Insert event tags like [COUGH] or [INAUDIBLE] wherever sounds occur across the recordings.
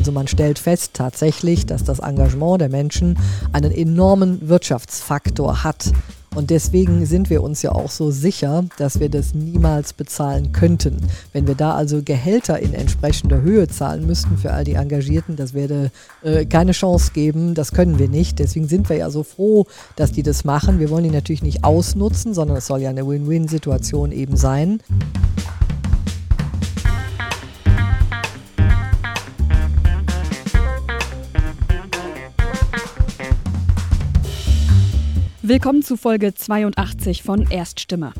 Also man stellt fest tatsächlich, dass das Engagement der Menschen einen enormen Wirtschaftsfaktor hat. Und deswegen sind wir uns ja auch so sicher, dass wir das niemals bezahlen könnten. Wenn wir da also Gehälter in entsprechender Höhe zahlen müssten für all die Engagierten, das werde äh, keine Chance geben. Das können wir nicht. Deswegen sind wir ja so froh, dass die das machen. Wir wollen die natürlich nicht ausnutzen, sondern es soll ja eine Win-Win-Situation eben sein. Willkommen zu Folge 82 von Erststimme.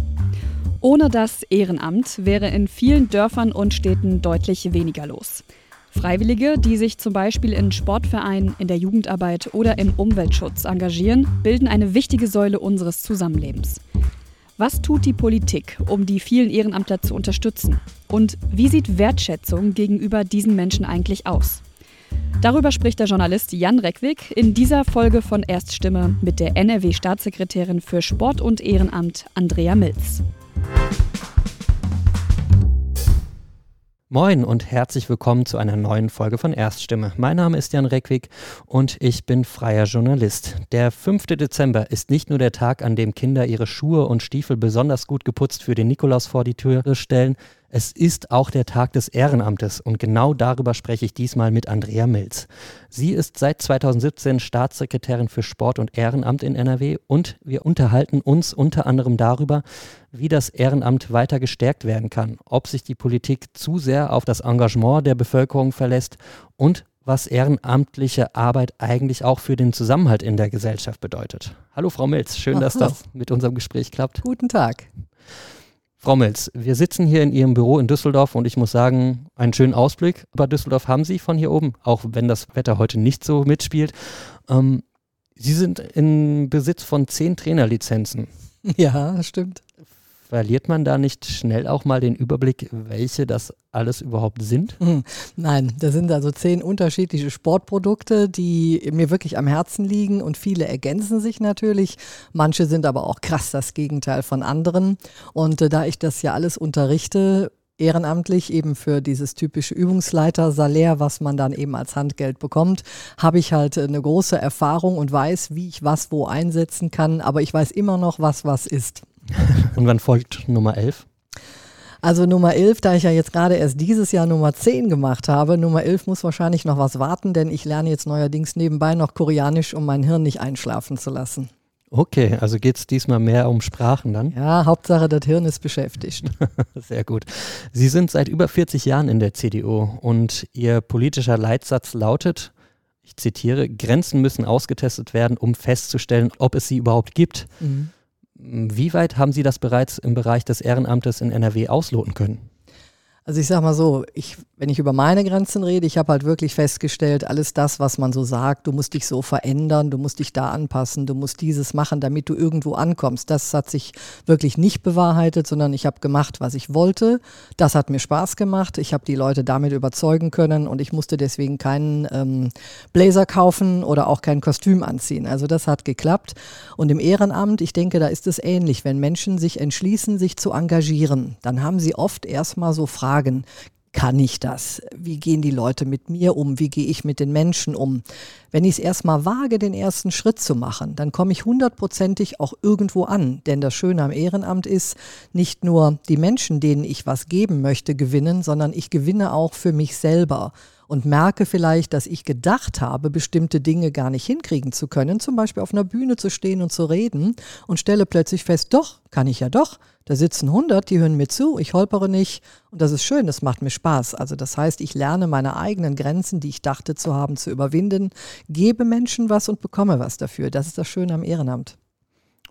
Ohne das Ehrenamt wäre in vielen Dörfern und Städten deutlich weniger los. Freiwillige, die sich zum Beispiel in Sportvereinen, in der Jugendarbeit oder im Umweltschutz engagieren, bilden eine wichtige Säule unseres Zusammenlebens. Was tut die Politik, um die vielen Ehrenamtler zu unterstützen? Und wie sieht Wertschätzung gegenüber diesen Menschen eigentlich aus? Darüber spricht der Journalist Jan Reckwig in dieser Folge von Erststimme mit der NRW-Staatssekretärin für Sport und Ehrenamt Andrea Milz. Moin und herzlich willkommen zu einer neuen Folge von Erststimme. Mein Name ist Jan Reckwig und ich bin freier Journalist. Der 5. Dezember ist nicht nur der Tag, an dem Kinder ihre Schuhe und Stiefel besonders gut geputzt für den Nikolaus vor die Türe stellen, es ist auch der Tag des Ehrenamtes und genau darüber spreche ich diesmal mit Andrea Milz. Sie ist seit 2017 Staatssekretärin für Sport und Ehrenamt in NRW und wir unterhalten uns unter anderem darüber, wie das Ehrenamt weiter gestärkt werden kann, ob sich die Politik zu sehr auf das Engagement der Bevölkerung verlässt und was ehrenamtliche Arbeit eigentlich auch für den Zusammenhalt in der Gesellschaft bedeutet. Hallo Frau Milz, schön, dass das mit unserem Gespräch klappt. Guten Tag. Frau Milz, wir sitzen hier in Ihrem Büro in Düsseldorf und ich muss sagen, einen schönen Ausblick über Düsseldorf haben Sie von hier oben, auch wenn das Wetter heute nicht so mitspielt. Ähm, Sie sind in Besitz von zehn Trainerlizenzen. Ja, stimmt. Verliert man da nicht schnell auch mal den Überblick, welche das alles überhaupt sind? Hm, nein, da sind also zehn unterschiedliche Sportprodukte, die mir wirklich am Herzen liegen und viele ergänzen sich natürlich. Manche sind aber auch krass das Gegenteil von anderen. Und äh, da ich das ja alles unterrichte, ehrenamtlich eben für dieses typische Übungsleiter-Salär, was man dann eben als Handgeld bekommt, habe ich halt eine große Erfahrung und weiß, wie ich was wo einsetzen kann, aber ich weiß immer noch, was was ist. [LAUGHS] Und wann folgt Nummer 11? Also Nummer 11, da ich ja jetzt gerade erst dieses Jahr Nummer 10 gemacht habe, Nummer 11 muss wahrscheinlich noch was warten, denn ich lerne jetzt neuerdings nebenbei noch Koreanisch, um mein Hirn nicht einschlafen zu lassen. Okay, also geht es diesmal mehr um Sprachen dann? Ja, Hauptsache, das Hirn ist beschäftigt. [LAUGHS] Sehr gut. Sie sind seit über 40 Jahren in der CDU und Ihr politischer Leitsatz lautet, ich zitiere, Grenzen müssen ausgetestet werden, um festzustellen, ob es sie überhaupt gibt. Mhm. Wie weit haben Sie das bereits im Bereich des Ehrenamtes in NRW ausloten können? Also ich sag mal so, ich, wenn ich über meine Grenzen rede, ich habe halt wirklich festgestellt, alles das, was man so sagt, du musst dich so verändern, du musst dich da anpassen, du musst dieses machen, damit du irgendwo ankommst. Das hat sich wirklich nicht bewahrheitet, sondern ich habe gemacht, was ich wollte. Das hat mir Spaß gemacht. Ich habe die Leute damit überzeugen können und ich musste deswegen keinen ähm, Blazer kaufen oder auch kein Kostüm anziehen. Also das hat geklappt. Und im Ehrenamt, ich denke, da ist es ähnlich. Wenn Menschen sich entschließen, sich zu engagieren, dann haben sie oft erstmal so Fragen, fragen, kann ich das? Wie gehen die Leute mit mir um? Wie gehe ich mit den Menschen um? Wenn ich es erstmal wage, den ersten Schritt zu machen, dann komme ich hundertprozentig auch irgendwo an. Denn das Schöne am Ehrenamt ist, nicht nur die Menschen, denen ich was geben möchte, gewinnen, sondern ich gewinne auch für mich selber und merke vielleicht, dass ich gedacht habe, bestimmte Dinge gar nicht hinkriegen zu können, zum Beispiel auf einer Bühne zu stehen und zu reden und stelle plötzlich fest, doch, kann ich ja doch. Da sitzen 100, die hören mir zu, ich holpere nicht und das ist schön, das macht mir Spaß. Also das heißt, ich lerne meine eigenen Grenzen, die ich dachte zu haben, zu überwinden, gebe Menschen was und bekomme was dafür. Das ist das Schöne am Ehrenamt.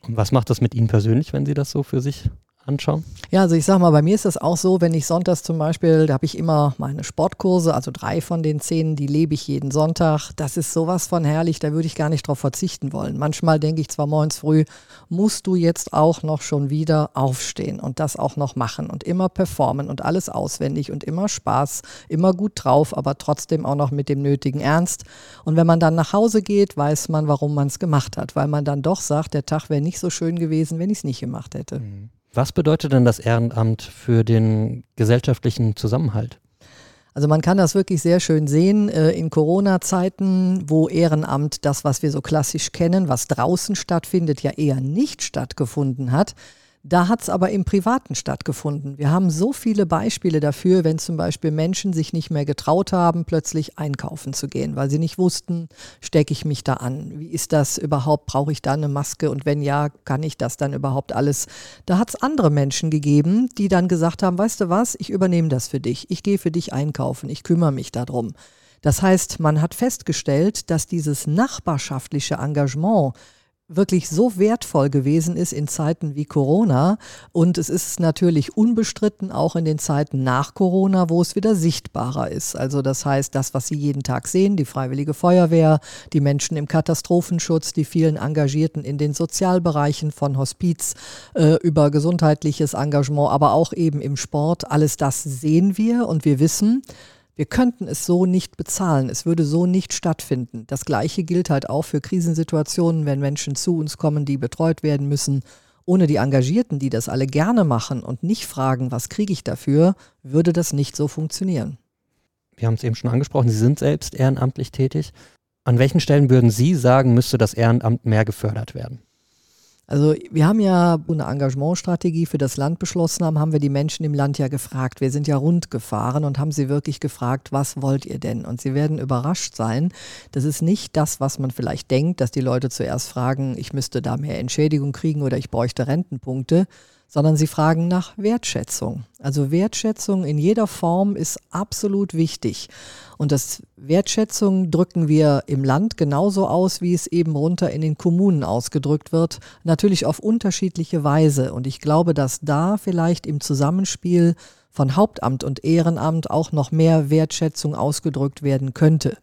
Und was macht das mit Ihnen persönlich, wenn Sie das so für sich anschauen? Ja, also ich sag mal, bei mir ist das auch so, wenn ich sonntags zum Beispiel, da habe ich immer meine Sportkurse, also drei von den zehn, die lebe ich jeden Sonntag. Das ist sowas von herrlich, da würde ich gar nicht drauf verzichten wollen. Manchmal denke ich zwar morgens früh, musst du jetzt auch noch schon wieder aufstehen und das auch noch machen und immer performen und alles auswendig und immer Spaß, immer gut drauf, aber trotzdem auch noch mit dem nötigen Ernst. Und wenn man dann nach Hause geht, weiß man, warum man es gemacht hat, weil man dann doch sagt, der Tag wäre nicht so schön gewesen, wenn ich es nicht gemacht hätte. Mhm. Was bedeutet denn das Ehrenamt für den gesellschaftlichen Zusammenhalt? Also man kann das wirklich sehr schön sehen äh, in Corona-Zeiten, wo Ehrenamt das, was wir so klassisch kennen, was draußen stattfindet, ja eher nicht stattgefunden hat. Da hat es aber im Privaten stattgefunden. Wir haben so viele Beispiele dafür, wenn zum Beispiel Menschen sich nicht mehr getraut haben, plötzlich einkaufen zu gehen, weil sie nicht wussten, stecke ich mich da an? Wie ist das überhaupt? Brauche ich da eine Maske? Und wenn ja, kann ich das dann überhaupt alles? Da hat es andere Menschen gegeben, die dann gesagt haben, weißt du was, ich übernehme das für dich. Ich gehe für dich einkaufen. Ich kümmere mich darum. Das heißt, man hat festgestellt, dass dieses nachbarschaftliche Engagement, wirklich so wertvoll gewesen ist in Zeiten wie Corona. Und es ist natürlich unbestritten auch in den Zeiten nach Corona, wo es wieder sichtbarer ist. Also das heißt, das, was Sie jeden Tag sehen, die Freiwillige Feuerwehr, die Menschen im Katastrophenschutz, die vielen Engagierten in den Sozialbereichen von Hospiz äh, über gesundheitliches Engagement, aber auch eben im Sport, alles das sehen wir und wir wissen, wir könnten es so nicht bezahlen. Es würde so nicht stattfinden. Das Gleiche gilt halt auch für Krisensituationen, wenn Menschen zu uns kommen, die betreut werden müssen. Ohne die Engagierten, die das alle gerne machen und nicht fragen, was kriege ich dafür, würde das nicht so funktionieren. Wir haben es eben schon angesprochen, Sie sind selbst ehrenamtlich tätig. An welchen Stellen würden Sie sagen, müsste das Ehrenamt mehr gefördert werden? Also wir haben ja eine Engagementstrategie für das Land beschlossen haben, haben wir die Menschen im Land ja gefragt. Wir sind ja rund gefahren und haben sie wirklich gefragt, was wollt ihr denn? Und sie werden überrascht sein. Das ist nicht das, was man vielleicht denkt, dass die Leute zuerst fragen, ich müsste da mehr Entschädigung kriegen oder ich bräuchte Rentenpunkte, sondern sie fragen nach Wertschätzung. Also Wertschätzung in jeder Form ist absolut wichtig. Und das Wertschätzung drücken wir im Land genauso aus, wie es eben runter in den Kommunen ausgedrückt wird, natürlich auf unterschiedliche Weise. Und ich glaube, dass da vielleicht im Zusammenspiel von Hauptamt und Ehrenamt auch noch mehr Wertschätzung ausgedrückt werden könnte.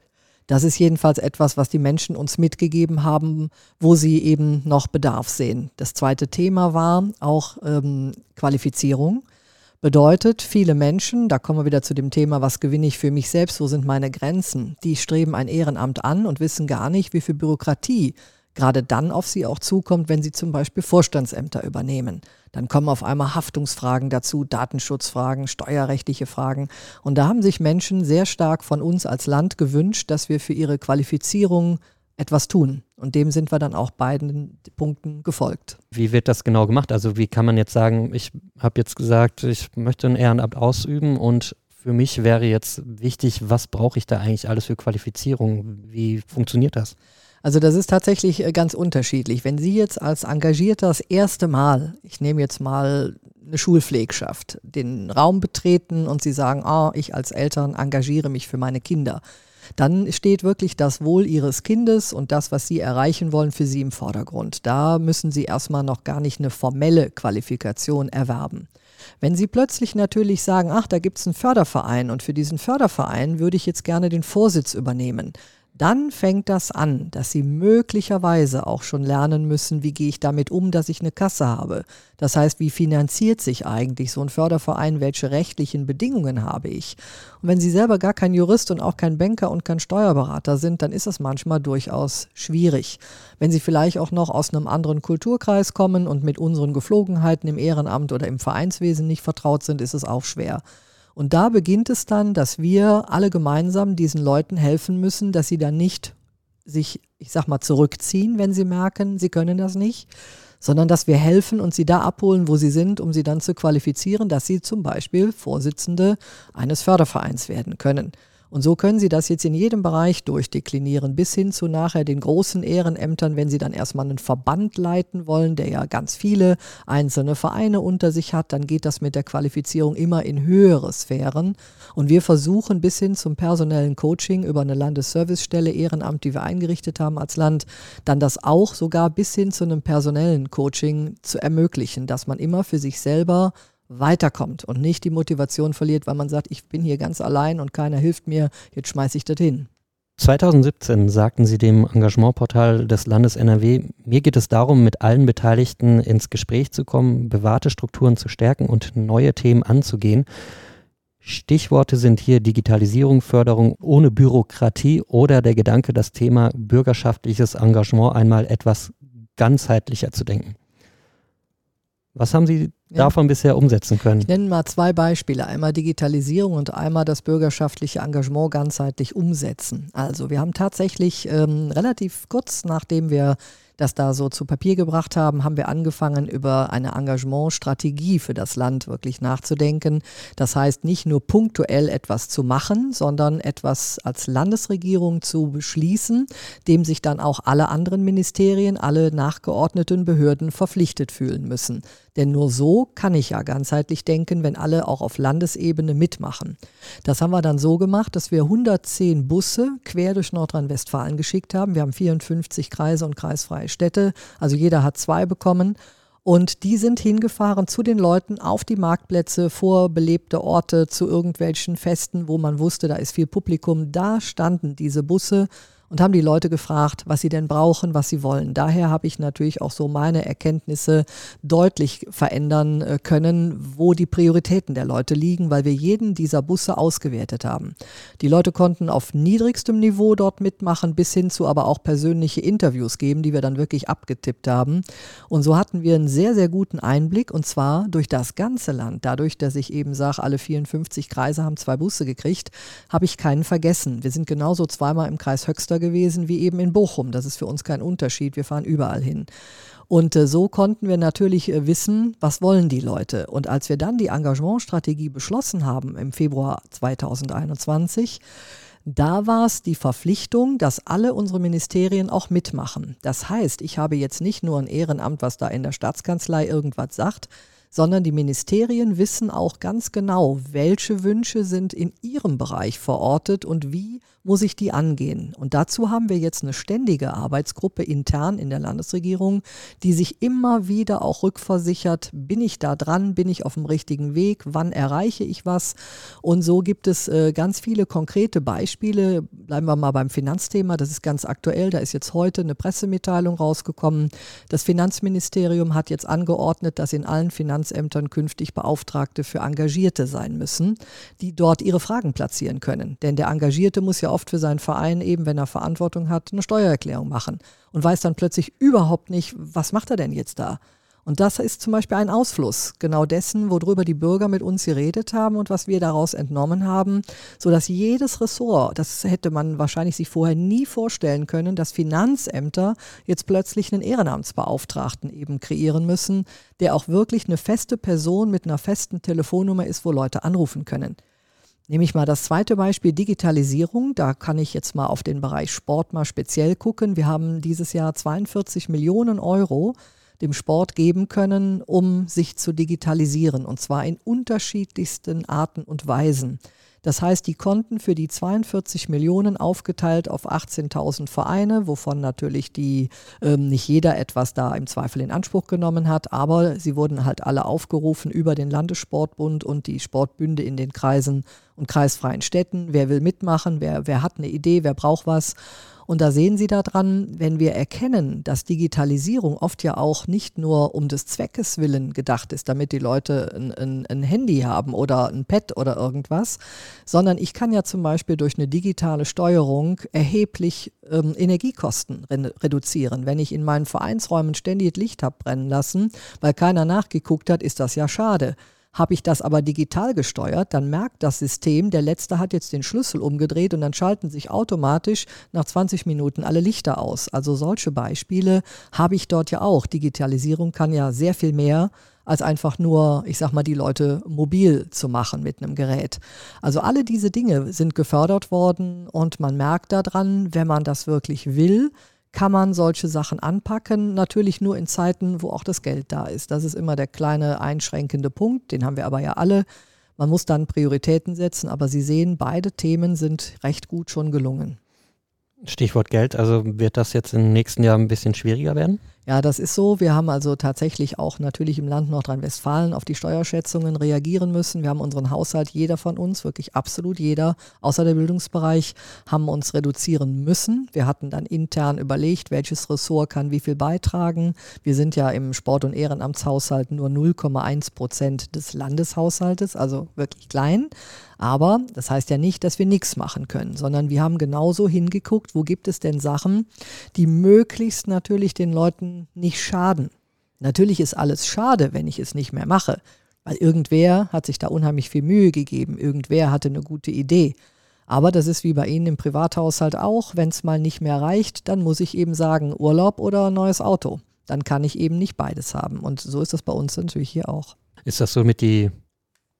Das ist jedenfalls etwas, was die Menschen uns mitgegeben haben, wo sie eben noch Bedarf sehen. Das zweite Thema war auch ähm, Qualifizierung. Bedeutet, viele Menschen, da kommen wir wieder zu dem Thema, was gewinne ich für mich selbst, wo sind meine Grenzen, die streben ein Ehrenamt an und wissen gar nicht, wie viel Bürokratie gerade dann auf sie auch zukommt, wenn sie zum Beispiel Vorstandsämter übernehmen. Dann kommen auf einmal Haftungsfragen dazu, Datenschutzfragen, steuerrechtliche Fragen. Und da haben sich Menschen sehr stark von uns als Land gewünscht, dass wir für ihre Qualifizierung etwas tun. Und dem sind wir dann auch beiden Punkten gefolgt. Wie wird das genau gemacht? Also wie kann man jetzt sagen, ich habe jetzt gesagt, ich möchte ein Ehrenamt ausüben und für mich wäre jetzt wichtig, was brauche ich da eigentlich alles für Qualifizierung? Wie funktioniert das? Also das ist tatsächlich äh, ganz unterschiedlich. Wenn Sie jetzt als Engagierter das erste Mal, ich nehme jetzt mal eine Schulpflegschaft, den Raum betreten und Sie sagen, ah, ich als Eltern engagiere mich für meine Kinder, dann steht wirklich das Wohl Ihres Kindes und das, was Sie erreichen wollen, für Sie im Vordergrund. Da müssen Sie erstmal noch gar nicht eine formelle Qualifikation erwerben. Wenn Sie plötzlich natürlich sagen, ach, da gibt es einen Förderverein und für diesen Förderverein würde ich jetzt gerne den Vorsitz übernehmen, dann fängt das an, dass sie möglicherweise auch schon lernen müssen, wie gehe ich damit um, dass ich eine Kasse habe. Das heißt, wie finanziert sich eigentlich so ein Förderverein, welche rechtlichen Bedingungen habe ich. Und wenn sie selber gar kein Jurist und auch kein Banker und kein Steuerberater sind, dann ist das manchmal durchaus schwierig. Wenn sie vielleicht auch noch aus einem anderen Kulturkreis kommen und mit unseren Geflogenheiten im Ehrenamt oder im Vereinswesen nicht vertraut sind, ist es auch schwer. Und da beginnt es dann, dass wir alle gemeinsam diesen Leuten helfen müssen, dass sie dann nicht sich, ich sag mal, zurückziehen, wenn sie merken, sie können das nicht, sondern dass wir helfen und sie da abholen, wo sie sind, um sie dann zu qualifizieren, dass sie zum Beispiel Vorsitzende eines Fördervereins werden können. Und so können Sie das jetzt in jedem Bereich durchdeklinieren, bis hin zu nachher den großen Ehrenämtern, wenn Sie dann erstmal einen Verband leiten wollen, der ja ganz viele einzelne Vereine unter sich hat, dann geht das mit der Qualifizierung immer in höhere Sphären. Und wir versuchen bis hin zum personellen Coaching über eine Landesservicestelle Ehrenamt, die wir eingerichtet haben als Land, dann das auch sogar bis hin zu einem personellen Coaching zu ermöglichen, dass man immer für sich selber weiterkommt und nicht die Motivation verliert, weil man sagt, ich bin hier ganz allein und keiner hilft mir, jetzt schmeiße ich das hin. 2017 sagten Sie dem Engagementportal des Landes NRW, mir geht es darum, mit allen Beteiligten ins Gespräch zu kommen, bewahrte Strukturen zu stärken und neue Themen anzugehen. Stichworte sind hier Digitalisierung, Förderung ohne Bürokratie oder der Gedanke, das Thema bürgerschaftliches Engagement einmal etwas ganzheitlicher zu denken. Was haben Sie davon bisher umsetzen können? Ich nenne mal zwei Beispiele. Einmal Digitalisierung und einmal das bürgerschaftliche Engagement ganzheitlich umsetzen. Also wir haben tatsächlich ähm, relativ kurz nachdem wir das da so zu Papier gebracht haben, haben wir angefangen, über eine Engagementstrategie für das Land wirklich nachzudenken. Das heißt, nicht nur punktuell etwas zu machen, sondern etwas als Landesregierung zu beschließen, dem sich dann auch alle anderen Ministerien, alle nachgeordneten Behörden verpflichtet fühlen müssen. Denn nur so kann ich ja ganzheitlich denken, wenn alle auch auf Landesebene mitmachen. Das haben wir dann so gemacht, dass wir 110 Busse quer durch Nordrhein-Westfalen geschickt haben. Wir haben 54 Kreise und kreisfreie Städte, also jeder hat zwei bekommen. Und die sind hingefahren zu den Leuten auf die Marktplätze, vor belebte Orte, zu irgendwelchen Festen, wo man wusste, da ist viel Publikum. Da standen diese Busse und haben die Leute gefragt, was sie denn brauchen, was sie wollen. Daher habe ich natürlich auch so meine Erkenntnisse deutlich verändern äh, können, wo die Prioritäten der Leute liegen, weil wir jeden dieser Busse ausgewertet haben. Die Leute konnten auf niedrigstem Niveau dort mitmachen, bis hin zu aber auch persönliche Interviews geben, die wir dann wirklich abgetippt haben. Und so hatten wir einen sehr, sehr guten Einblick und zwar durch das ganze Land. Dadurch, dass ich eben sage, alle 54 Kreise haben zwei Busse gekriegt, habe ich keinen vergessen. Wir sind genauso zweimal im Kreis Höxter Münster gewesen wie eben in Bochum. Das ist für uns kein Unterschied. Wir fahren überall hin. Und äh, so konnten wir natürlich äh, wissen, was wollen die Leute. Und als wir dann die Engagementstrategie beschlossen haben im Februar 2021, da war es die Verpflichtung, dass alle unsere Ministerien auch mitmachen. Das heißt, ich habe jetzt nicht nur ein Ehrenamt, was da in der Staatskanzlei irgendwas sagt, sondern die Ministerien wissen auch ganz genau, welche Wünsche sind in ihrem Bereich verortet und wie muss ich die angehen. Und dazu haben wir jetzt eine ständige Arbeitsgruppe intern in der Landesregierung, die sich immer wieder auch rückversichert, bin ich da dran, bin ich auf dem richtigen Weg, wann erreiche ich was. Und so gibt es äh, ganz viele konkrete Beispiele. Bleiben wir mal beim Finanzthema, das ist ganz aktuell. Da ist jetzt heute eine Pressemitteilung rausgekommen. Das Finanzministerium hat jetzt angeordnet, dass in allen Finanzämtern künftig Beauftragte für Engagierte sein müssen, die dort ihre Fragen platzieren können. Denn der Engagierte muss ja oft für seinen Verein eben, wenn er Verantwortung hat, eine Steuererklärung machen und weiß dann plötzlich überhaupt nicht, was macht er denn jetzt da? Und das ist zum Beispiel ein Ausfluss genau dessen, worüber die Bürger mit uns geredet haben und was wir daraus entnommen haben, sodass jedes Ressort, das hätte man wahrscheinlich sich vorher nie vorstellen können, dass Finanzämter jetzt plötzlich einen Ehrenamtsbeauftragten eben kreieren müssen, der auch wirklich eine feste Person mit einer festen Telefonnummer ist, wo Leute anrufen können. Nehme ich mal das zweite Beispiel, Digitalisierung. Da kann ich jetzt mal auf den Bereich Sport mal speziell gucken. Wir haben dieses Jahr 42 Millionen Euro dem Sport geben können, um sich zu digitalisieren. Und zwar in unterschiedlichsten Arten und Weisen. Das heißt, die konnten für die 42 Millionen aufgeteilt auf 18.000 Vereine, wovon natürlich die ähm, nicht jeder etwas da im Zweifel in Anspruch genommen hat, aber sie wurden halt alle aufgerufen über den Landessportbund und die Sportbünde in den Kreisen und kreisfreien Städten. Wer will mitmachen? Wer, wer hat eine Idee? Wer braucht was? Und da sehen Sie daran, wenn wir erkennen, dass Digitalisierung oft ja auch nicht nur um des Zweckes willen gedacht ist, damit die Leute ein, ein, ein Handy haben oder ein Pad oder irgendwas, sondern ich kann ja zum Beispiel durch eine digitale Steuerung erheblich ähm, Energiekosten re reduzieren. Wenn ich in meinen Vereinsräumen ständig Licht habe brennen lassen, weil keiner nachgeguckt hat, ist das ja schade. Habe ich das aber digital gesteuert, dann merkt das System, der letzte hat jetzt den Schlüssel umgedreht und dann schalten sich automatisch nach 20 Minuten alle Lichter aus. Also solche Beispiele habe ich dort ja auch. Digitalisierung kann ja sehr viel mehr als einfach nur, ich sag mal, die Leute mobil zu machen mit einem Gerät. Also alle diese Dinge sind gefördert worden und man merkt daran, wenn man das wirklich will, kann man solche Sachen anpacken. Natürlich nur in Zeiten, wo auch das Geld da ist. Das ist immer der kleine einschränkende Punkt, den haben wir aber ja alle. Man muss dann Prioritäten setzen, aber Sie sehen, beide Themen sind recht gut schon gelungen. Stichwort Geld, also wird das jetzt im nächsten Jahr ein bisschen schwieriger werden? Ja, das ist so. Wir haben also tatsächlich auch natürlich im Land Nordrhein-Westfalen auf die Steuerschätzungen reagieren müssen. Wir haben unseren Haushalt, jeder von uns, wirklich absolut jeder, außer der Bildungsbereich, haben uns reduzieren müssen. Wir hatten dann intern überlegt, welches Ressort kann wie viel beitragen. Wir sind ja im Sport- und Ehrenamtshaushalt nur 0,1 Prozent des Landeshaushaltes, also wirklich klein. Aber das heißt ja nicht, dass wir nichts machen können, sondern wir haben genauso hingeguckt, wo gibt es denn Sachen, die möglichst natürlich den Leuten nicht schaden. Natürlich ist alles schade, wenn ich es nicht mehr mache, weil irgendwer hat sich da unheimlich viel Mühe gegeben, irgendwer hatte eine gute Idee. Aber das ist wie bei Ihnen im Privathaushalt auch, wenn es mal nicht mehr reicht, dann muss ich eben sagen, Urlaub oder neues Auto. Dann kann ich eben nicht beides haben. Und so ist das bei uns natürlich hier auch. Ist das so mit die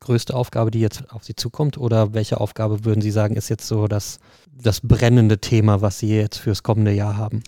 größte Aufgabe, die jetzt auf Sie zukommt? Oder welche Aufgabe würden Sie sagen, ist jetzt so das, das brennende Thema, was Sie jetzt fürs kommende Jahr haben?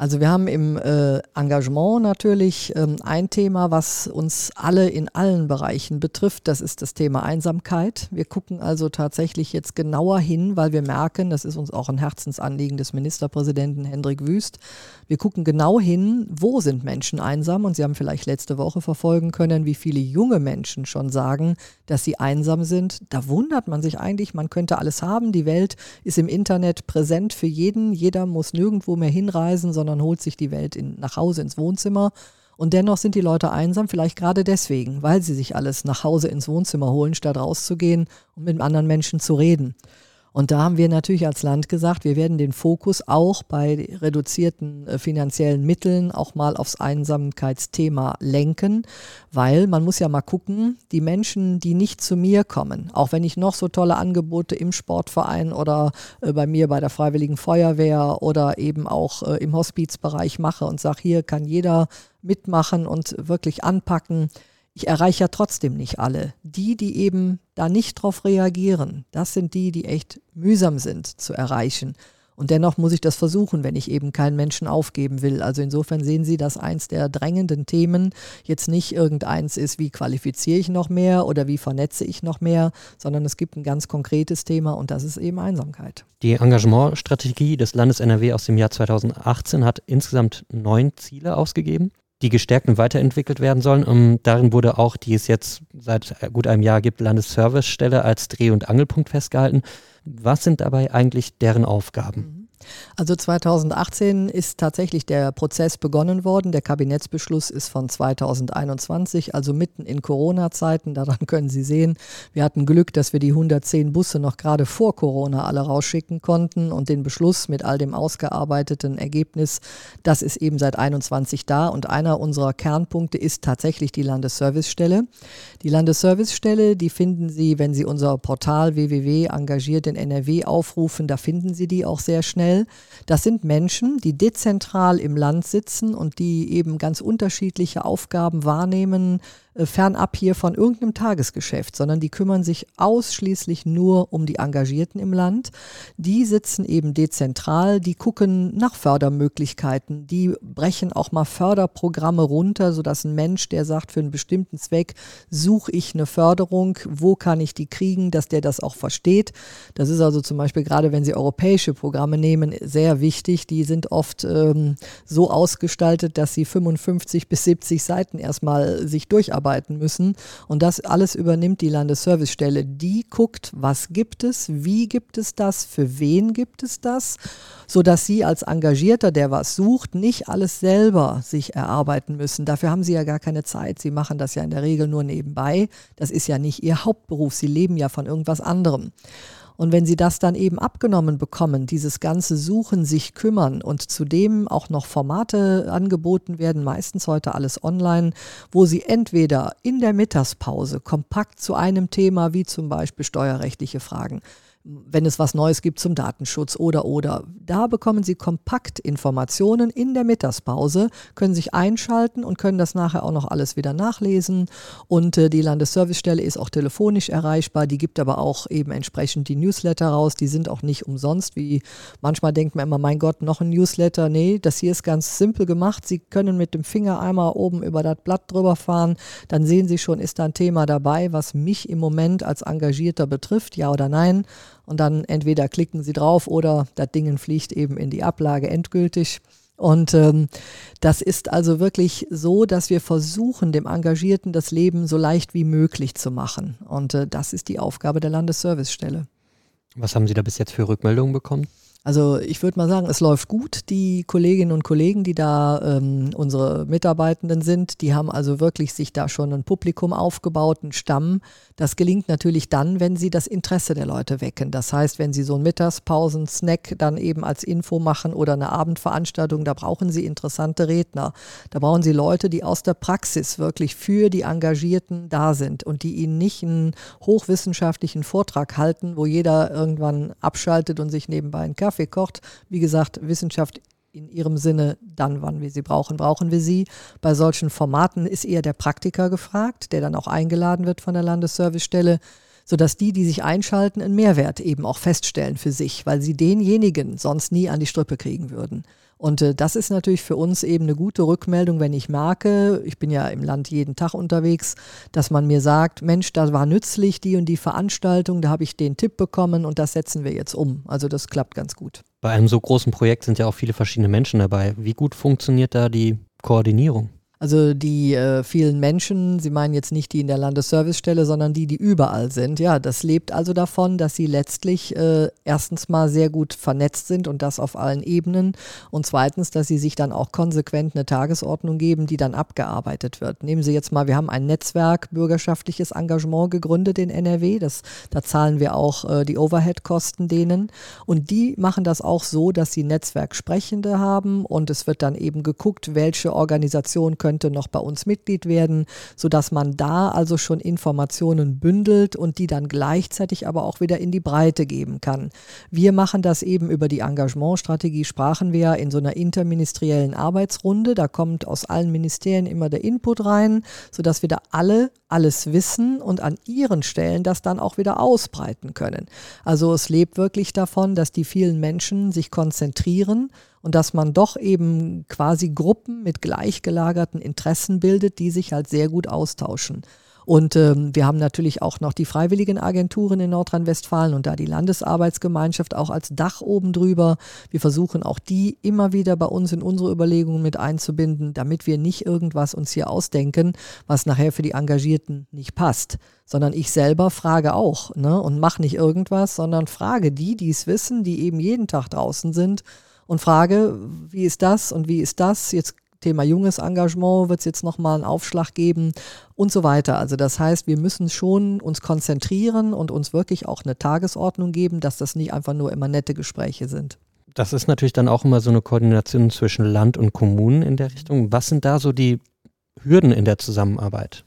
Also wir haben im äh, Engagement natürlich ähm, ein Thema, was uns alle in allen Bereichen betrifft. Das ist das Thema Einsamkeit. Wir gucken also tatsächlich jetzt genauer hin, weil wir merken, das ist uns auch ein Herzensanliegen des Ministerpräsidenten Hendrik Wüst. Wir gucken genau hin, wo sind Menschen einsam. Und Sie haben vielleicht letzte Woche verfolgen können, wie viele junge Menschen schon sagen, dass sie einsam sind. Da wundert man sich eigentlich, man könnte alles haben. Die Welt ist im Internet präsent für jeden. Jeder muss nirgendwo mehr hinreisen, sondern sondern holt sich die Welt in, nach Hause ins Wohnzimmer. Und dennoch sind die Leute einsam, vielleicht gerade deswegen, weil sie sich alles nach Hause ins Wohnzimmer holen, statt rauszugehen und mit anderen Menschen zu reden. Und da haben wir natürlich als Land gesagt, wir werden den Fokus auch bei reduzierten äh, finanziellen Mitteln auch mal aufs Einsamkeitsthema lenken, weil man muss ja mal gucken, die Menschen, die nicht zu mir kommen, auch wenn ich noch so tolle Angebote im Sportverein oder äh, bei mir bei der Freiwilligen Feuerwehr oder eben auch äh, im Hospizbereich mache und sage, hier kann jeder mitmachen und wirklich anpacken, ich erreiche ja trotzdem nicht alle. Die, die eben da nicht drauf reagieren, das sind die, die echt mühsam sind zu erreichen. Und dennoch muss ich das versuchen, wenn ich eben keinen Menschen aufgeben will. Also insofern sehen Sie, dass eins der drängenden Themen jetzt nicht irgendeins ist, wie qualifiziere ich noch mehr oder wie vernetze ich noch mehr, sondern es gibt ein ganz konkretes Thema und das ist eben Einsamkeit. Die Engagementstrategie des Landes NRW aus dem Jahr 2018 hat insgesamt neun Ziele ausgegeben die gestärkt und weiterentwickelt werden sollen. Und ähm, darin wurde auch, die es jetzt seit gut einem Jahr gibt, Landesservicestelle als Dreh- und Angelpunkt festgehalten. Was sind dabei eigentlich deren Aufgaben? Also 2018 ist tatsächlich der Prozess begonnen worden. Der Kabinettsbeschluss ist von 2021, also mitten in Corona-Zeiten. Daran können Sie sehen, wir hatten Glück, dass wir die 110 Busse noch gerade vor Corona alle rausschicken konnten und den Beschluss mit all dem ausgearbeiteten Ergebnis, das ist eben seit 21 da. Und einer unserer Kernpunkte ist tatsächlich die Landesservicestelle. Die Landesservicestelle, die finden Sie, wenn Sie unser Portal www engagiert in NRW aufrufen, da finden Sie die auch sehr schnell Das sind Menschen, die dezentral im Land sitzen und die eben ganz unterschiedliche Aufgaben wahrnehmen, fernab hier von irgendeinem Tagesgeschäft, sondern die kümmern sich ausschließlich nur um die Engagierten im Land. Die sitzen eben dezentral, die gucken nach Fördermöglichkeiten, die brechen auch mal Förderprogramme runter, sodass ein Mensch, der sagt, für einen bestimmten Zweck suche ich eine Förderung, wo kann ich die kriegen, dass der das auch versteht. Das ist also zum Beispiel gerade, wenn Sie europäische Programme nehmen, sehr wichtig. Die sind oft ähm, so ausgestaltet, dass sie 55 bis 70 Seiten erstmal sich durcharbeiten arbeiten müssen. Und das alles übernimmt die Landesservicestelle. Die guckt, was gibt es, wie gibt es das, für wen gibt es das, sodass Sie als Engagierter, der was sucht, nicht alles selber sich erarbeiten müssen. Dafür haben Sie ja gar keine Zeit. Sie machen das ja in der Regel nur nebenbei. Das ist ja nicht Ihr Hauptberuf. Sie leben ja von irgendwas anderem. Und wenn sie das dann eben abgenommen bekommen, dieses ganze Suchen, sich kümmern und zudem auch noch Formate angeboten werden, meistens heute alles online, wo sie entweder in der Mittagspause kompakt zu einem Thema wie zum Beispiel steuerrechtliche Fragen wenn es was Neues gibt zum Datenschutz oder oder. Da bekommen Sie kompakt Informationen in der Mittagspause, können sich einschalten und können das nachher auch noch alles wieder nachlesen. Und äh, die Landesservicestelle ist auch telefonisch erreichbar. Die gibt aber auch eben entsprechend die Newsletter raus. Die sind auch nicht umsonst, wie manchmal denkt man immer, mein Gott, noch ein Newsletter. Nee, das hier ist ganz simpel gemacht. Sie können mit dem Finger einmal oben über das Blatt drüber fahren. Dann sehen Sie schon, ist da ein Thema dabei, was mich im Moment als Engagierter betrifft, ja oder nein und dann entweder klicken sie drauf oder das Ding fliegt eben in die Ablage endgültig. Und ähm, das ist also wirklich so, dass wir versuchen, dem Engagierten das Leben so leicht wie möglich zu machen. Und äh, das ist die Aufgabe der Landesservicestelle. Was haben Sie da bis jetzt für Rückmeldungen bekommen? Also ich würde mal sagen, es läuft gut. Die Kolleginnen und Kollegen, die da ähm, unsere Mitarbeitenden sind, die haben also wirklich sich da schon ein Publikum aufgebaut, einen Stamm. Das gelingt natürlich dann, wenn sie das Interesse der Leute wecken. Das heißt, wenn sie so einen Mittagspausen-Snack dann eben als Info machen oder eine Abendveranstaltung, da brauchen sie interessante Redner. Da brauchen sie Leute, die aus der Praxis wirklich für die Engagierten da sind und die ihnen nicht einen hochwissenschaftlichen Vortrag halten, wo jeder irgendwann abschaltet und sich nebenbei einen Kaffee Kaffee kocht. Wie gesagt, Wissenschaft in ihrem Sinne, dann, wann wir sie brauchen, brauchen wir sie. Bei solchen Formaten ist eher der Praktiker gefragt, der dann auch eingeladen wird von der Landesservicestelle, sodass die, die sich einschalten, einen Mehrwert eben auch feststellen für sich, weil sie denjenigen sonst nie an die Strippe kriegen würden. Und äh, das ist natürlich für uns eben eine gute Rückmeldung, wenn ich merke, ich bin ja im Land jeden Tag unterwegs, dass man mir sagt, Mensch, das war nützlich, die und die Veranstaltung, da habe ich den Tipp bekommen und das setzen wir jetzt um. Also das klappt ganz gut. Bei einem so großen Projekt sind ja auch viele verschiedene Menschen dabei. Wie gut funktioniert da die Koordinierung? Also die äh, vielen Menschen, Sie meinen jetzt nicht die in der Landesservicestelle, sondern die, die überall sind. Ja, das lebt also davon, dass sie letztlich äh, erstens mal sehr gut vernetzt sind und das auf allen Ebenen und zweitens, dass sie sich dann auch konsequent eine Tagesordnung geben, die dann abgearbeitet wird. Nehmen Sie jetzt mal, wir haben ein Netzwerk bürgerschaftliches Engagement gegründet in NRW. Das, da zahlen wir auch äh, die Overhead-Kosten denen und die machen das auch so, dass sie Netzwerksprechende haben und es wird dann eben geguckt, welche Organisation können könnte noch bei uns Mitglied werden, sodass man da also schon Informationen bündelt und die dann gleichzeitig aber auch wieder in die Breite geben kann. Wir machen das eben über die Engagementstrategie, sprachen wir in so einer interministeriellen Arbeitsrunde. Da kommt aus allen Ministerien immer der Input rein, sodass wir da alle alles wissen und an ihren Stellen das dann auch wieder ausbreiten können. Also es lebt wirklich davon, dass die vielen Menschen sich konzentrieren und dass man doch eben quasi Gruppen mit gleichgelagerten Interessen bildet, die sich halt sehr gut austauschen. Und ähm, wir haben natürlich auch noch die freiwilligen Agenturen in Nordrhein-Westfalen und da die Landesarbeitsgemeinschaft auch als Dach oben drüber. Wir versuchen auch die immer wieder bei uns in unsere Überlegungen mit einzubinden, damit wir nicht irgendwas uns hier ausdenken, was nachher für die Engagierten nicht passt sondern ich selber frage auch ne, und mache nicht irgendwas, sondern frage die, die es wissen, die eben jeden Tag draußen sind und frage, wie ist das und wie ist das? Jetzt Thema junges Engagement wird es jetzt nochmal einen Aufschlag geben und so weiter. Also das heißt, wir müssen schon uns konzentrieren und uns wirklich auch eine Tagesordnung geben, dass das nicht einfach nur immer nette Gespräche sind. Das ist natürlich dann auch immer so eine Koordination zwischen Land und Kommunen in der Richtung. Was sind da so die Hürden in der Zusammenarbeit?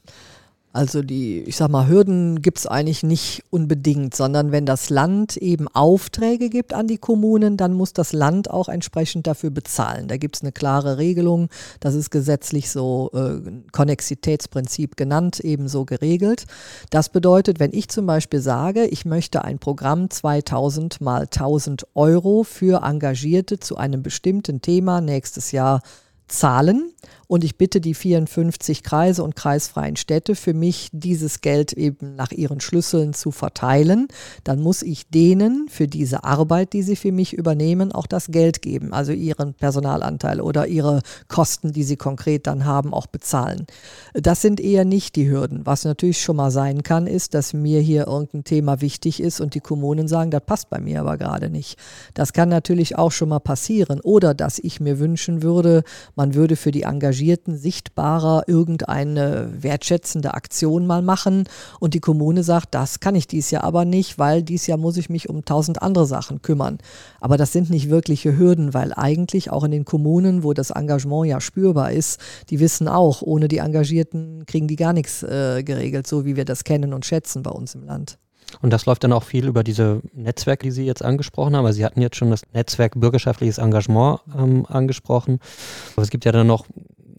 Also die, ich sag mal, Hürden gibt es eigentlich nicht unbedingt, sondern wenn das Land eben Aufträge gibt an die Kommunen, dann muss das Land auch entsprechend dafür bezahlen. Da gibt es eine klare Regelung, das ist gesetzlich so äh, Konnexitätsprinzip genannt, ebenso geregelt. Das bedeutet, wenn ich zum Beispiel sage, ich möchte ein Programm 2000 mal 1000 Euro für Engagierte zu einem bestimmten Thema nächstes Jahr zahlen und ich bitte die 54 Kreise und kreisfreien Städte für mich, dieses Geld eben nach ihren Schlüsseln zu verteilen. Dann muss ich denen für diese Arbeit, die sie für mich übernehmen, auch das Geld geben, also ihren Personalanteil oder ihre Kosten, die sie konkret dann haben, auch bezahlen. Das sind eher nicht die Hürden. Was natürlich schon mal sein kann, ist, dass mir hier irgendein Thema wichtig ist und die Kommunen sagen, das passt bei mir aber gerade nicht. Das kann natürlich auch schon mal passieren. Oder dass ich mir wünschen würde, man würde für die Engagierten Engagierten sichtbarer irgendeine wertschätzende Aktion mal machen und die Kommune sagt, das kann ich dies Jahr aber nicht, weil dies Jahr muss ich mich um tausend andere Sachen kümmern. Aber das sind nicht wirkliche Hürden, weil eigentlich auch in den Kommunen, wo das Engagement ja spürbar ist, die wissen auch, ohne die Engagierten kriegen die gar nichts äh, geregelt, so wie wir das kennen und schätzen bei uns im Land. Und das läuft dann auch viel über diese Netzwerke, die Sie jetzt angesprochen haben. Also Sie hatten jetzt schon das Netzwerk bürgerschaftliches Engagement ähm, angesprochen. Aber es gibt ja dann noch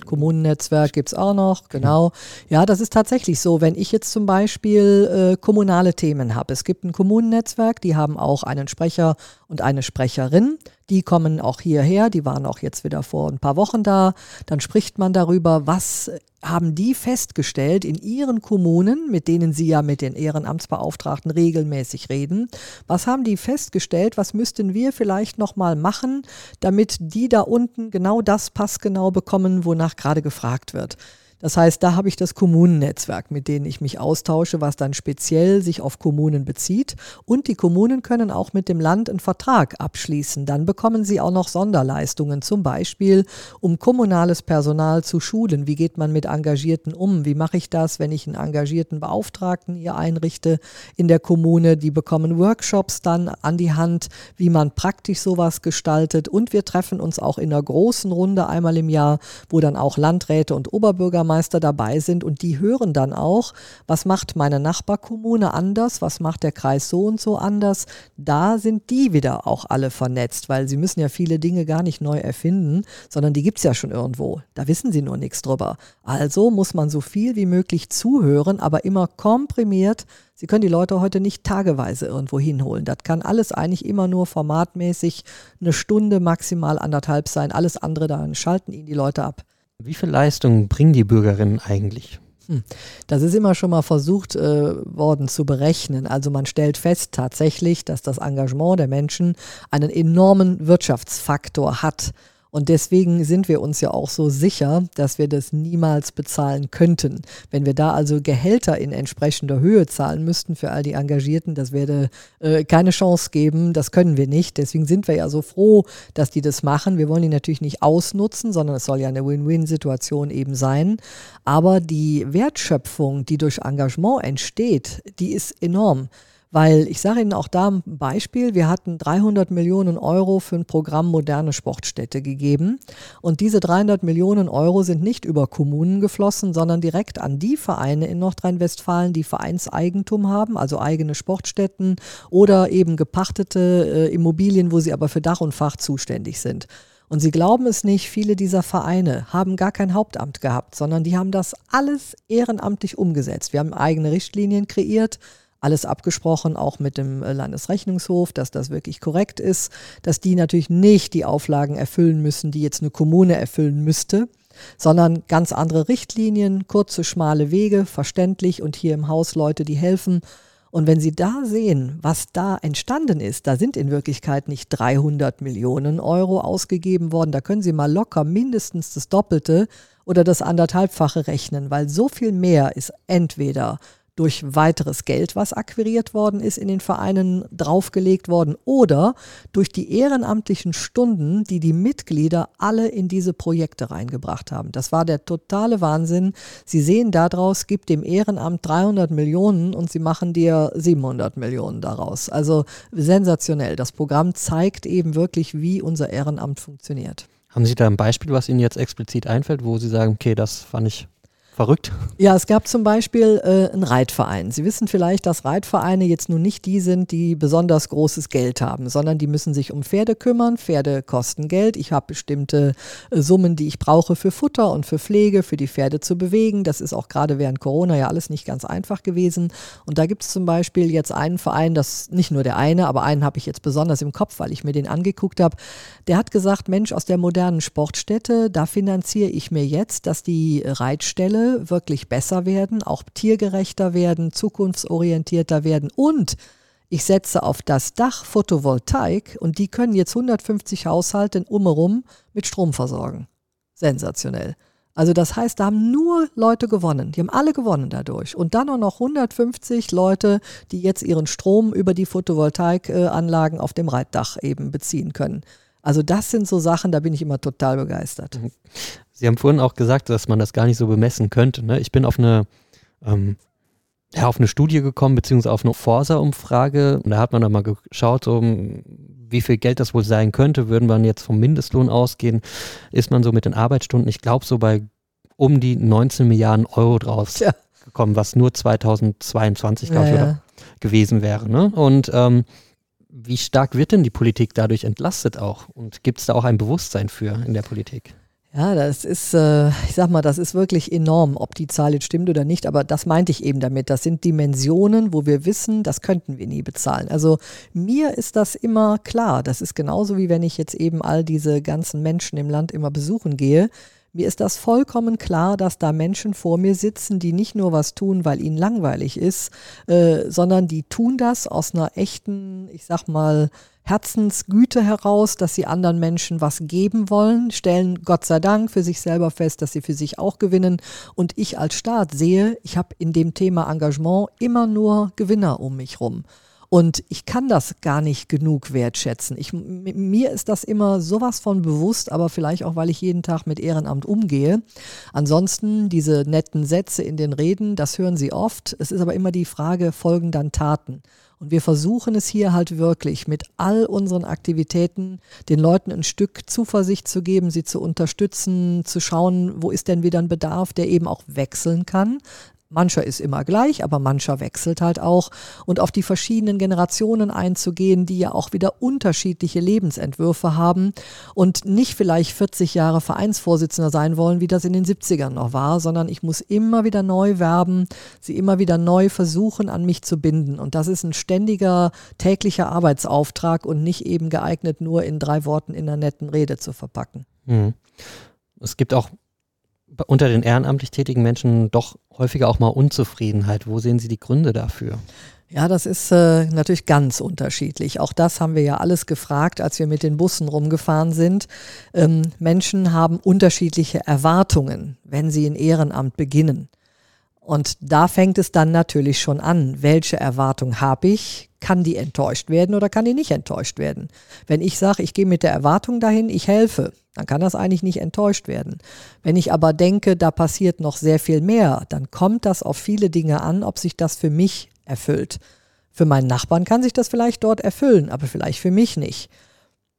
Kommunennetzwerk gibt es auch noch, genau. Ja, das ist tatsächlich so. Wenn ich jetzt zum Beispiel äh, kommunale Themen habe, es gibt ein Kommunennetzwerk, die haben auch einen Sprecher und eine Sprecherin. Die kommen auch hierher, die waren auch jetzt wieder vor ein paar Wochen da. Dann spricht man darüber, was haben die festgestellt in ihren Kommunen, mit denen sie ja mit den Ehrenamtsbeauftragten regelmäßig reden. Was haben die festgestellt? Was müssten wir vielleicht noch mal machen, damit die da unten genau das passgenau bekommen, wonach gerade gefragt wird? Das heißt, da habe ich das Kommunennetzwerk, mit denen ich mich austausche, was dann speziell sich auf Kommunen bezieht. Und die Kommunen können auch mit dem Land einen Vertrag abschließen. Dann bekommen sie auch noch Sonderleistungen, zum Beispiel um kommunales Personal zu schulen. Wie geht man mit Engagierten um? Wie mache ich das, wenn ich einen engagierten Beauftragten hier einrichte in der Kommune? Die bekommen Workshops dann an die Hand, wie man praktisch sowas gestaltet. Und wir treffen uns auch in einer großen Runde einmal im Jahr, wo dann auch Landräte und Oberbürgermeister dabei sind und die hören dann auch, was macht meine Nachbarkommune anders, was macht der Kreis so und so anders. Da sind die wieder auch alle vernetzt, weil sie müssen ja viele Dinge gar nicht neu erfinden, sondern die gibt es ja schon irgendwo. Da wissen sie nur nichts drüber. Also muss man so viel wie möglich zuhören, aber immer komprimiert Sie können die Leute heute nicht tageweise irgendwo hinholen. Das kann alles eigentlich immer nur formatmäßig eine Stunde, maximal anderthalb sein. Alles andere, dann schalten ihnen die Leute ab. Wie viel Leistung bringen die Bürgerinnen eigentlich? Hm. Das ist immer schon mal versucht äh, worden zu berechnen. Also man stellt fest tatsächlich, dass das Engagement der Menschen einen enormen Wirtschaftsfaktor hat. Und deswegen sind wir uns ja auch so sicher, dass wir das niemals bezahlen könnten. Wenn wir da also Gehälter in entsprechender Höhe zahlen müssten für all die Engagierten, das werde äh, keine Chance geben. Das können wir nicht. Deswegen sind wir ja so froh, dass die das machen. Wir wollen die natürlich nicht ausnutzen, sondern es soll ja eine Win-Win-Situation eben sein. Aber die Wertschöpfung, die durch Engagement entsteht, die ist enorm. Weil ich sage Ihnen auch da ein Beispiel, wir hatten 300 Millionen Euro für ein Programm moderne Sportstätte gegeben. Und diese 300 Millionen Euro sind nicht über Kommunen geflossen, sondern direkt an die Vereine in Nordrhein-Westfalen, die Vereinseigentum haben, also eigene Sportstätten oder eben gepachtete äh, Immobilien, wo sie aber für Dach und Fach zuständig sind. Und Sie glauben es nicht, viele dieser Vereine haben gar kein Hauptamt gehabt, sondern die haben das alles ehrenamtlich umgesetzt. Wir haben eigene Richtlinien kreiert, alles abgesprochen, auch mit dem äh, Landesrechnungshof, dass das wirklich korrekt ist, dass die natürlich nicht die Auflagen erfüllen müssen, die jetzt eine Kommune erfüllen müsste, sondern ganz andere Richtlinien, kurze, schmale Wege, verständlich und hier im Haus Leute, die helfen. Und wenn Sie da sehen, was da entstanden ist, da sind in Wirklichkeit nicht 300 Millionen Euro ausgegeben worden, da können Sie mal locker mindestens das Doppelte oder das anderthalbfache rechnen, weil so viel mehr ist entweder durch weiteres Geld, was akquiriert worden ist, in den Vereinen draufgelegt worden oder durch die ehrenamtlichen Stunden, die die Mitglieder alle in diese Projekte reingebracht haben. Das war der totale Wahnsinn. Sie sehen daraus, gibt dem Ehrenamt 300 Millionen und sie machen dir 700 Millionen daraus. Also sensationell. Das Programm zeigt eben wirklich, wie unser Ehrenamt funktioniert. Haben Sie da ein Beispiel, was Ihnen jetzt explizit einfällt, wo Sie sagen, okay, das fand ich Verrückt. Ja, es gab zum Beispiel äh, einen Reitverein. Sie wissen vielleicht, dass Reitvereine jetzt nun nicht die sind, die besonders großes Geld haben, sondern die müssen sich um Pferde kümmern. Pferde kosten Geld. Ich habe bestimmte äh, Summen, die ich brauche für Futter und für Pflege, für die Pferde zu bewegen. Das ist auch gerade während Corona ja alles nicht ganz einfach gewesen. Und da gibt es zum Beispiel jetzt einen Verein, das nicht nur der eine, aber einen habe ich jetzt besonders im Kopf, weil ich mir den angeguckt habe. Der hat gesagt, Mensch, aus der modernen Sportstätte, da finanziere ich mir jetzt, dass die Reitstelle wirklich besser werden, auch tiergerechter werden, zukunftsorientierter werden und ich setze auf das Dach Photovoltaik und die können jetzt 150 Haushalte in Ummerum mit Strom versorgen. Sensationell. Also das heißt, da haben nur Leute gewonnen. Die haben alle gewonnen dadurch. Und dann auch noch 150 Leute, die jetzt ihren Strom über die Photovoltaikanlagen auf dem Reitdach eben beziehen können. Also das sind so Sachen, da bin ich immer total begeistert. Mhm. Sie haben vorhin auch gesagt, dass man das gar nicht so bemessen könnte. Ne? Ich bin auf eine, ähm, ja, auf eine Studie gekommen, beziehungsweise auf eine Forsa-Umfrage. Und da hat man dann mal geschaut, so, wie viel Geld das wohl sein könnte. Würden wir jetzt vom Mindestlohn ausgehen, ist man so mit den Arbeitsstunden, ich glaube, so bei um die 19 Milliarden Euro draus ja. gekommen, was nur 2022, glaube ja, ich, ja. gewesen wäre. Ne? Und ähm, wie stark wird denn die Politik dadurch entlastet auch? Und gibt es da auch ein Bewusstsein für in der Politik? Ja, das ist, äh, ich sag mal, das ist wirklich enorm, ob die Zahl jetzt stimmt oder nicht, aber das meinte ich eben damit. Das sind Dimensionen, wo wir wissen, das könnten wir nie bezahlen. Also mir ist das immer klar. Das ist genauso wie wenn ich jetzt eben all diese ganzen Menschen im Land immer besuchen gehe. Mir ist das vollkommen klar, dass da Menschen vor mir sitzen, die nicht nur was tun, weil ihnen langweilig ist, äh, sondern die tun das aus einer echten, ich sag mal, Herzensgüte heraus, dass sie anderen Menschen was geben wollen, stellen Gott sei Dank für sich selber fest, dass sie für sich auch gewinnen. Und ich als Staat sehe, ich habe in dem Thema Engagement immer nur Gewinner um mich rum. Und ich kann das gar nicht genug wertschätzen. Ich, mir ist das immer sowas von bewusst, aber vielleicht auch, weil ich jeden Tag mit Ehrenamt umgehe. Ansonsten diese netten Sätze in den Reden, das hören Sie oft. Es ist aber immer die Frage, folgen dann Taten? Und wir versuchen es hier halt wirklich mit all unseren Aktivitäten den Leuten ein Stück Zuversicht zu geben, sie zu unterstützen, zu schauen, wo ist denn wieder ein Bedarf, der eben auch wechseln kann. Mancher ist immer gleich, aber mancher wechselt halt auch. Und auf die verschiedenen Generationen einzugehen, die ja auch wieder unterschiedliche Lebensentwürfe haben und nicht vielleicht 40 Jahre Vereinsvorsitzender sein wollen, wie das in den 70ern noch war, sondern ich muss immer wieder neu werben, sie immer wieder neu versuchen, an mich zu binden. Und das ist ein ständiger täglicher Arbeitsauftrag und nicht eben geeignet, nur in drei Worten in einer netten Rede zu verpacken. Mhm. Es gibt auch unter den ehrenamtlich tätigen Menschen doch häufiger auch mal Unzufriedenheit. Wo sehen Sie die Gründe dafür? Ja, das ist äh, natürlich ganz unterschiedlich. Auch das haben wir ja alles gefragt, als wir mit den Bussen rumgefahren sind. Ähm, Menschen haben unterschiedliche Erwartungen, wenn sie in Ehrenamt beginnen. Und da fängt es dann natürlich schon an. Welche Erwartung habe ich? Kann die enttäuscht werden oder kann die nicht enttäuscht werden? Wenn ich sage, ich gehe mit der Erwartung dahin, ich helfe, dann kann das eigentlich nicht enttäuscht werden. Wenn ich aber denke, da passiert noch sehr viel mehr, dann kommt das auf viele Dinge an, ob sich das für mich erfüllt. Für meinen Nachbarn kann sich das vielleicht dort erfüllen, aber vielleicht für mich nicht.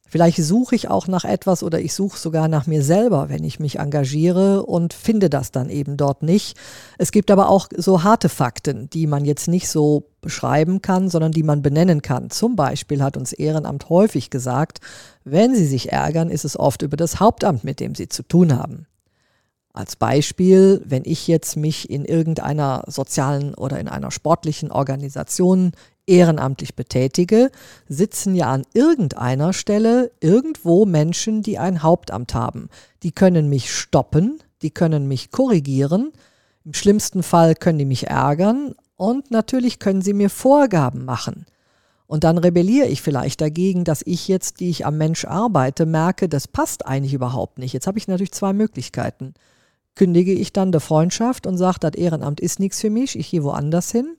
Vielleicht suche ich auch nach etwas oder ich suche sogar nach mir selber, wenn ich mich engagiere und finde das dann eben dort nicht. Es gibt aber auch so harte Fakten, die man jetzt nicht so beschreiben kann, sondern die man benennen kann. Zum Beispiel hat uns Ehrenamt häufig gesagt, wenn Sie sich ärgern, ist es oft über das Hauptamt, mit dem Sie zu tun haben. Als Beispiel, wenn ich jetzt mich in irgendeiner sozialen oder in einer sportlichen Organisation ehrenamtlich betätige, sitzen ja an irgendeiner Stelle irgendwo Menschen, die ein Hauptamt haben. Die können mich stoppen, die können mich korrigieren, im schlimmsten Fall können die mich ärgern und natürlich können sie mir Vorgaben machen. Und dann rebelliere ich vielleicht dagegen, dass ich jetzt, die ich am Mensch arbeite, merke, das passt eigentlich überhaupt nicht. Jetzt habe ich natürlich zwei Möglichkeiten. Kündige ich dann der Freundschaft und sage, das Ehrenamt ist nichts für mich, ich gehe woanders hin.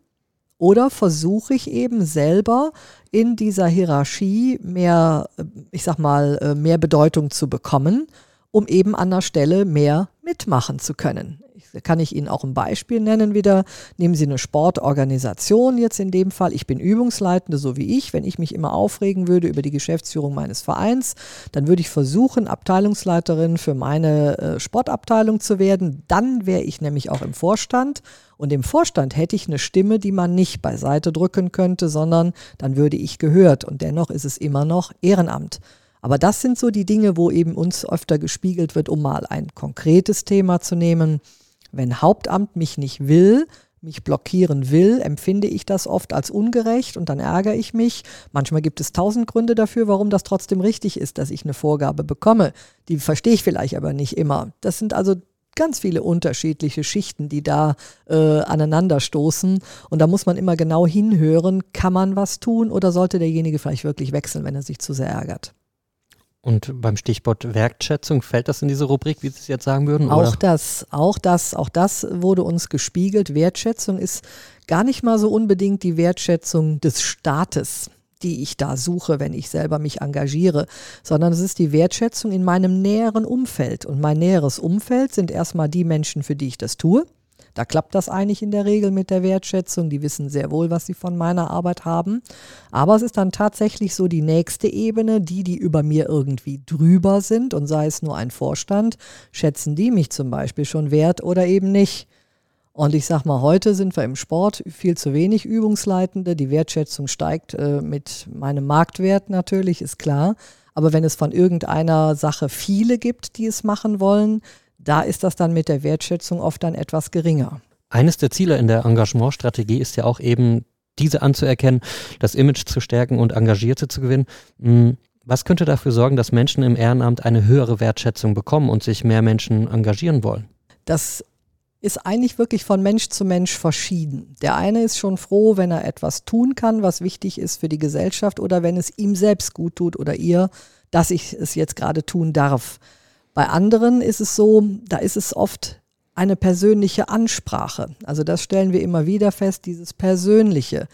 Oder versuche ich eben selber in dieser Hierarchie mehr, ich sag mal, äh, mehr Bedeutung zu bekommen, um eben an der Stelle mehr mitmachen zu können. Ich, kann ich Ihnen auch ein Beispiel nennen wieder. Nehmen Sie eine Sportorganisation jetzt in dem Fall. Ich bin Übungsleitende, so wie ich. Wenn ich mich immer aufregen würde über die Geschäftsführung meines Vereins, dann würde ich versuchen, Abteilungsleiterin für meine äh, Sportabteilung zu werden. Dann wäre ich nämlich auch im Vorstand. Und im Vorstand hätte ich eine Stimme, die man nicht beiseite drücken könnte, sondern dann würde ich gehört. Und dennoch ist es immer noch Ehrenamt. Aber das sind so die Dinge, wo eben uns öfter gespiegelt wird, um mal ein konkretes Thema zu nehmen. Wenn Hauptamt mich nicht will, mich blockieren will, empfinde ich das oft als ungerecht und dann ärgere ich mich. Manchmal gibt es tausend Gründe dafür, warum das trotzdem richtig ist, dass ich eine Vorgabe bekomme. Die verstehe ich vielleicht aber nicht immer. Das sind also ganz viele unterschiedliche Schichten, die da äh, aneinanderstoßen. Und da muss man immer genau hinhören, kann man was tun oder sollte derjenige vielleicht wirklich wechseln, wenn er sich zu sehr ärgert. Und beim Stichwort Wertschätzung fällt das in diese Rubrik, wie Sie es jetzt sagen würden? Auch oder? das, auch das, auch das wurde uns gespiegelt. Wertschätzung ist gar nicht mal so unbedingt die Wertschätzung des Staates die ich da suche, wenn ich selber mich engagiere, sondern es ist die Wertschätzung in meinem näheren Umfeld. Und mein näheres Umfeld sind erstmal die Menschen, für die ich das tue. Da klappt das eigentlich in der Regel mit der Wertschätzung. Die wissen sehr wohl, was sie von meiner Arbeit haben. Aber es ist dann tatsächlich so die nächste Ebene, die, die über mir irgendwie drüber sind und sei es nur ein Vorstand, schätzen die mich zum Beispiel schon wert oder eben nicht. Und ich sag mal, heute sind wir im Sport viel zu wenig Übungsleitende. Die Wertschätzung steigt äh, mit meinem Marktwert natürlich, ist klar. Aber wenn es von irgendeiner Sache viele gibt, die es machen wollen, da ist das dann mit der Wertschätzung oft dann etwas geringer. Eines der Ziele in der Engagementstrategie ist ja auch eben, diese anzuerkennen, das Image zu stärken und Engagierte zu gewinnen. Hm, Was könnte dafür sorgen, dass Menschen im Ehrenamt eine höhere Wertschätzung bekommen und sich mehr Menschen engagieren wollen? Das ist eigentlich wirklich von Mensch zu Mensch verschieden. Der eine ist schon froh, wenn er etwas tun kann, was wichtig ist für die Gesellschaft oder wenn es ihm selbst gut tut oder ihr, dass ich es jetzt gerade tun darf. Bei anderen ist es so, da ist es oft eine persönliche Ansprache. Also das stellen wir immer wieder fest, dieses Persönliche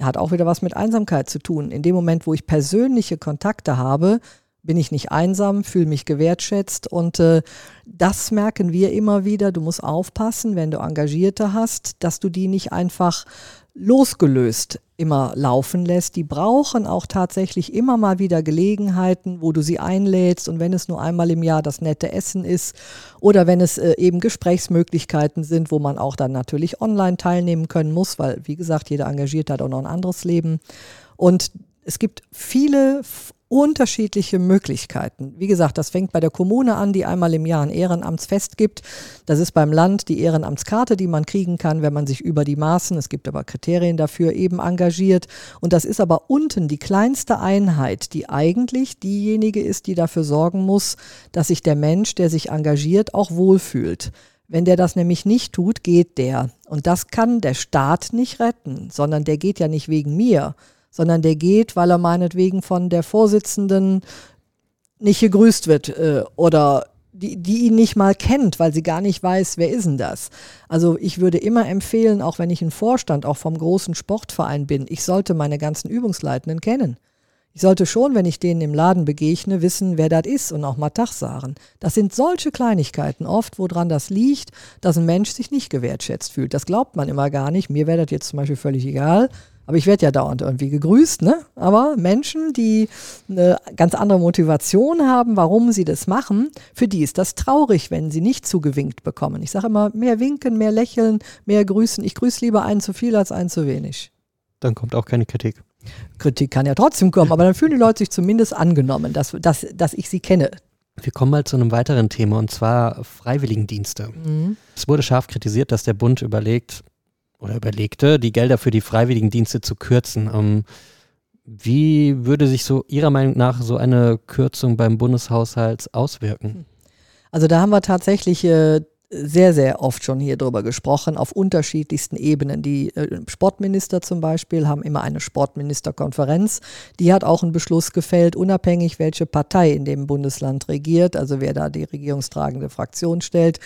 hat auch wieder was mit Einsamkeit zu tun. In dem Moment, wo ich persönliche Kontakte habe, bin ich nicht einsam, fühle mich gewertschätzt und äh, das merken wir immer wieder. Du musst aufpassen, wenn du Engagierte hast, dass du die nicht einfach losgelöst immer laufen lässt. Die brauchen auch tatsächlich immer mal wieder Gelegenheiten, wo du sie einlädst und wenn es nur einmal im Jahr das nette Essen ist oder wenn es äh, eben Gesprächsmöglichkeiten sind, wo man auch dann natürlich online teilnehmen können muss, weil wie gesagt, jeder Engagierte hat auch noch ein anderes Leben. Und es gibt viele unterschiedliche Möglichkeiten. Wie gesagt, das fängt bei der Kommune an, die einmal im Jahr ein Ehrenamtsfest gibt. Das ist beim Land die Ehrenamtskarte, die man kriegen kann, wenn man sich über die Maßen, es gibt aber Kriterien dafür, eben engagiert. Und das ist aber unten die kleinste Einheit, die eigentlich diejenige ist, die dafür sorgen muss, dass sich der Mensch, der sich engagiert, auch wohlfühlt. Wenn der das nämlich nicht tut, geht der. Und das kann der Staat nicht retten, sondern der geht ja nicht wegen mir, sondern der geht, weil er meinetwegen von der Vorsitzenden nicht gegrüßt wird äh, oder die, die ihn nicht mal kennt, weil sie gar nicht weiß, wer ist denn das. Also ich würde immer empfehlen, auch wenn ich ein Vorstand auch vom großen Sportverein bin, ich sollte meine ganzen Übungsleitenden kennen. Ich sollte schon, wenn ich denen im Laden begegne, wissen, wer das ist und auch mal Tag sagen. Das sind solche Kleinigkeiten oft, woran das liegt, dass ein Mensch sich nicht gewertschätzt fühlt. Das glaubt man immer gar nicht. Mir wäre das jetzt zum Beispiel völlig egal. Aber ich werde ja dauernd irgendwie gegrüßt, ne? Aber Menschen, die eine ganz andere Motivation haben, warum sie das machen, für die ist das traurig, wenn sie nicht zugewinkt bekommen. Ich sage immer, mehr winken, mehr lächeln, mehr grüßen. Ich grüße lieber einen zu viel als einen zu wenig. Dann kommt auch keine Kritik. Kritik kann ja trotzdem kommen, aber dann fühlen die Leute sich zumindest angenommen, dass, dass, dass ich sie kenne. Wir kommen mal zu einem weiteren Thema und zwar Freiwilligendienste. Mhm. Es wurde scharf kritisiert, dass der Bund überlegt, oder überlegte, die Gelder für die Freiwilligendienste zu kürzen. Ähm, wie würde sich so Ihrer Meinung nach so eine Kürzung beim Bundeshaushalt auswirken? Also da haben wir tatsächlich äh, sehr, sehr oft schon hier drüber gesprochen, auf unterschiedlichsten Ebenen. Die äh, Sportminister zum Beispiel haben immer eine Sportministerkonferenz. Die hat auch einen Beschluss gefällt, unabhängig welche Partei in dem Bundesland regiert, also wer da die regierungstragende Fraktion stellt,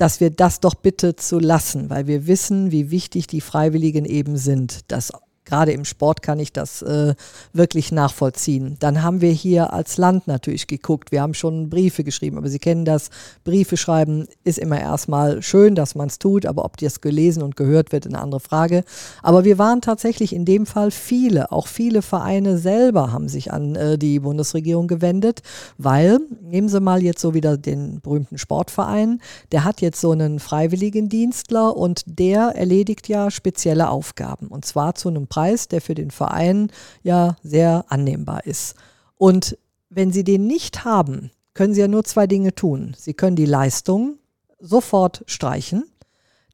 dass wir das doch bitte zu lassen, weil wir wissen, wie wichtig die Freiwilligen eben sind. Das Gerade im Sport kann ich das äh, wirklich nachvollziehen. Dann haben wir hier als Land natürlich geguckt. Wir haben schon Briefe geschrieben, aber Sie kennen das. Briefe schreiben ist immer erstmal schön, dass man es tut, aber ob das gelesen und gehört wird, eine andere Frage. Aber wir waren tatsächlich in dem Fall viele, auch viele Vereine selber haben sich an äh, die Bundesregierung gewendet, weil, nehmen Sie mal jetzt so wieder den berühmten Sportverein, der hat jetzt so einen Freiwilligendienstler und der erledigt ja spezielle Aufgaben und zwar zu einem Preis Preis, der für den Verein ja sehr annehmbar ist. Und wenn Sie den nicht haben, können Sie ja nur zwei Dinge tun. Sie können die Leistung sofort streichen.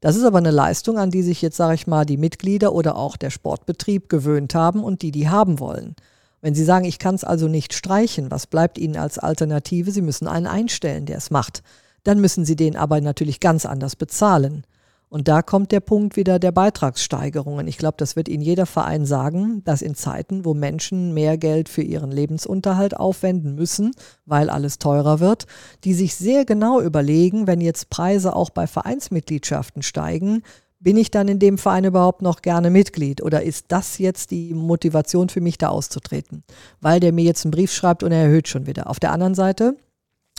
Das ist aber eine Leistung, an die sich jetzt, sage ich mal, die Mitglieder oder auch der Sportbetrieb gewöhnt haben und die die haben wollen. Wenn Sie sagen, ich kann es also nicht streichen, was bleibt Ihnen als Alternative? Sie müssen einen einstellen, der es macht. Dann müssen Sie den aber natürlich ganz anders bezahlen. Und da kommt der Punkt wieder der Beitragssteigerungen. Ich glaube, das wird Ihnen jeder Verein sagen, dass in Zeiten, wo Menschen mehr Geld für ihren Lebensunterhalt aufwenden müssen, weil alles teurer wird, die sich sehr genau überlegen, wenn jetzt Preise auch bei Vereinsmitgliedschaften steigen, bin ich dann in dem Verein überhaupt noch gerne Mitglied oder ist das jetzt die Motivation für mich da auszutreten? Weil der mir jetzt einen Brief schreibt und er erhöht schon wieder. Auf der anderen Seite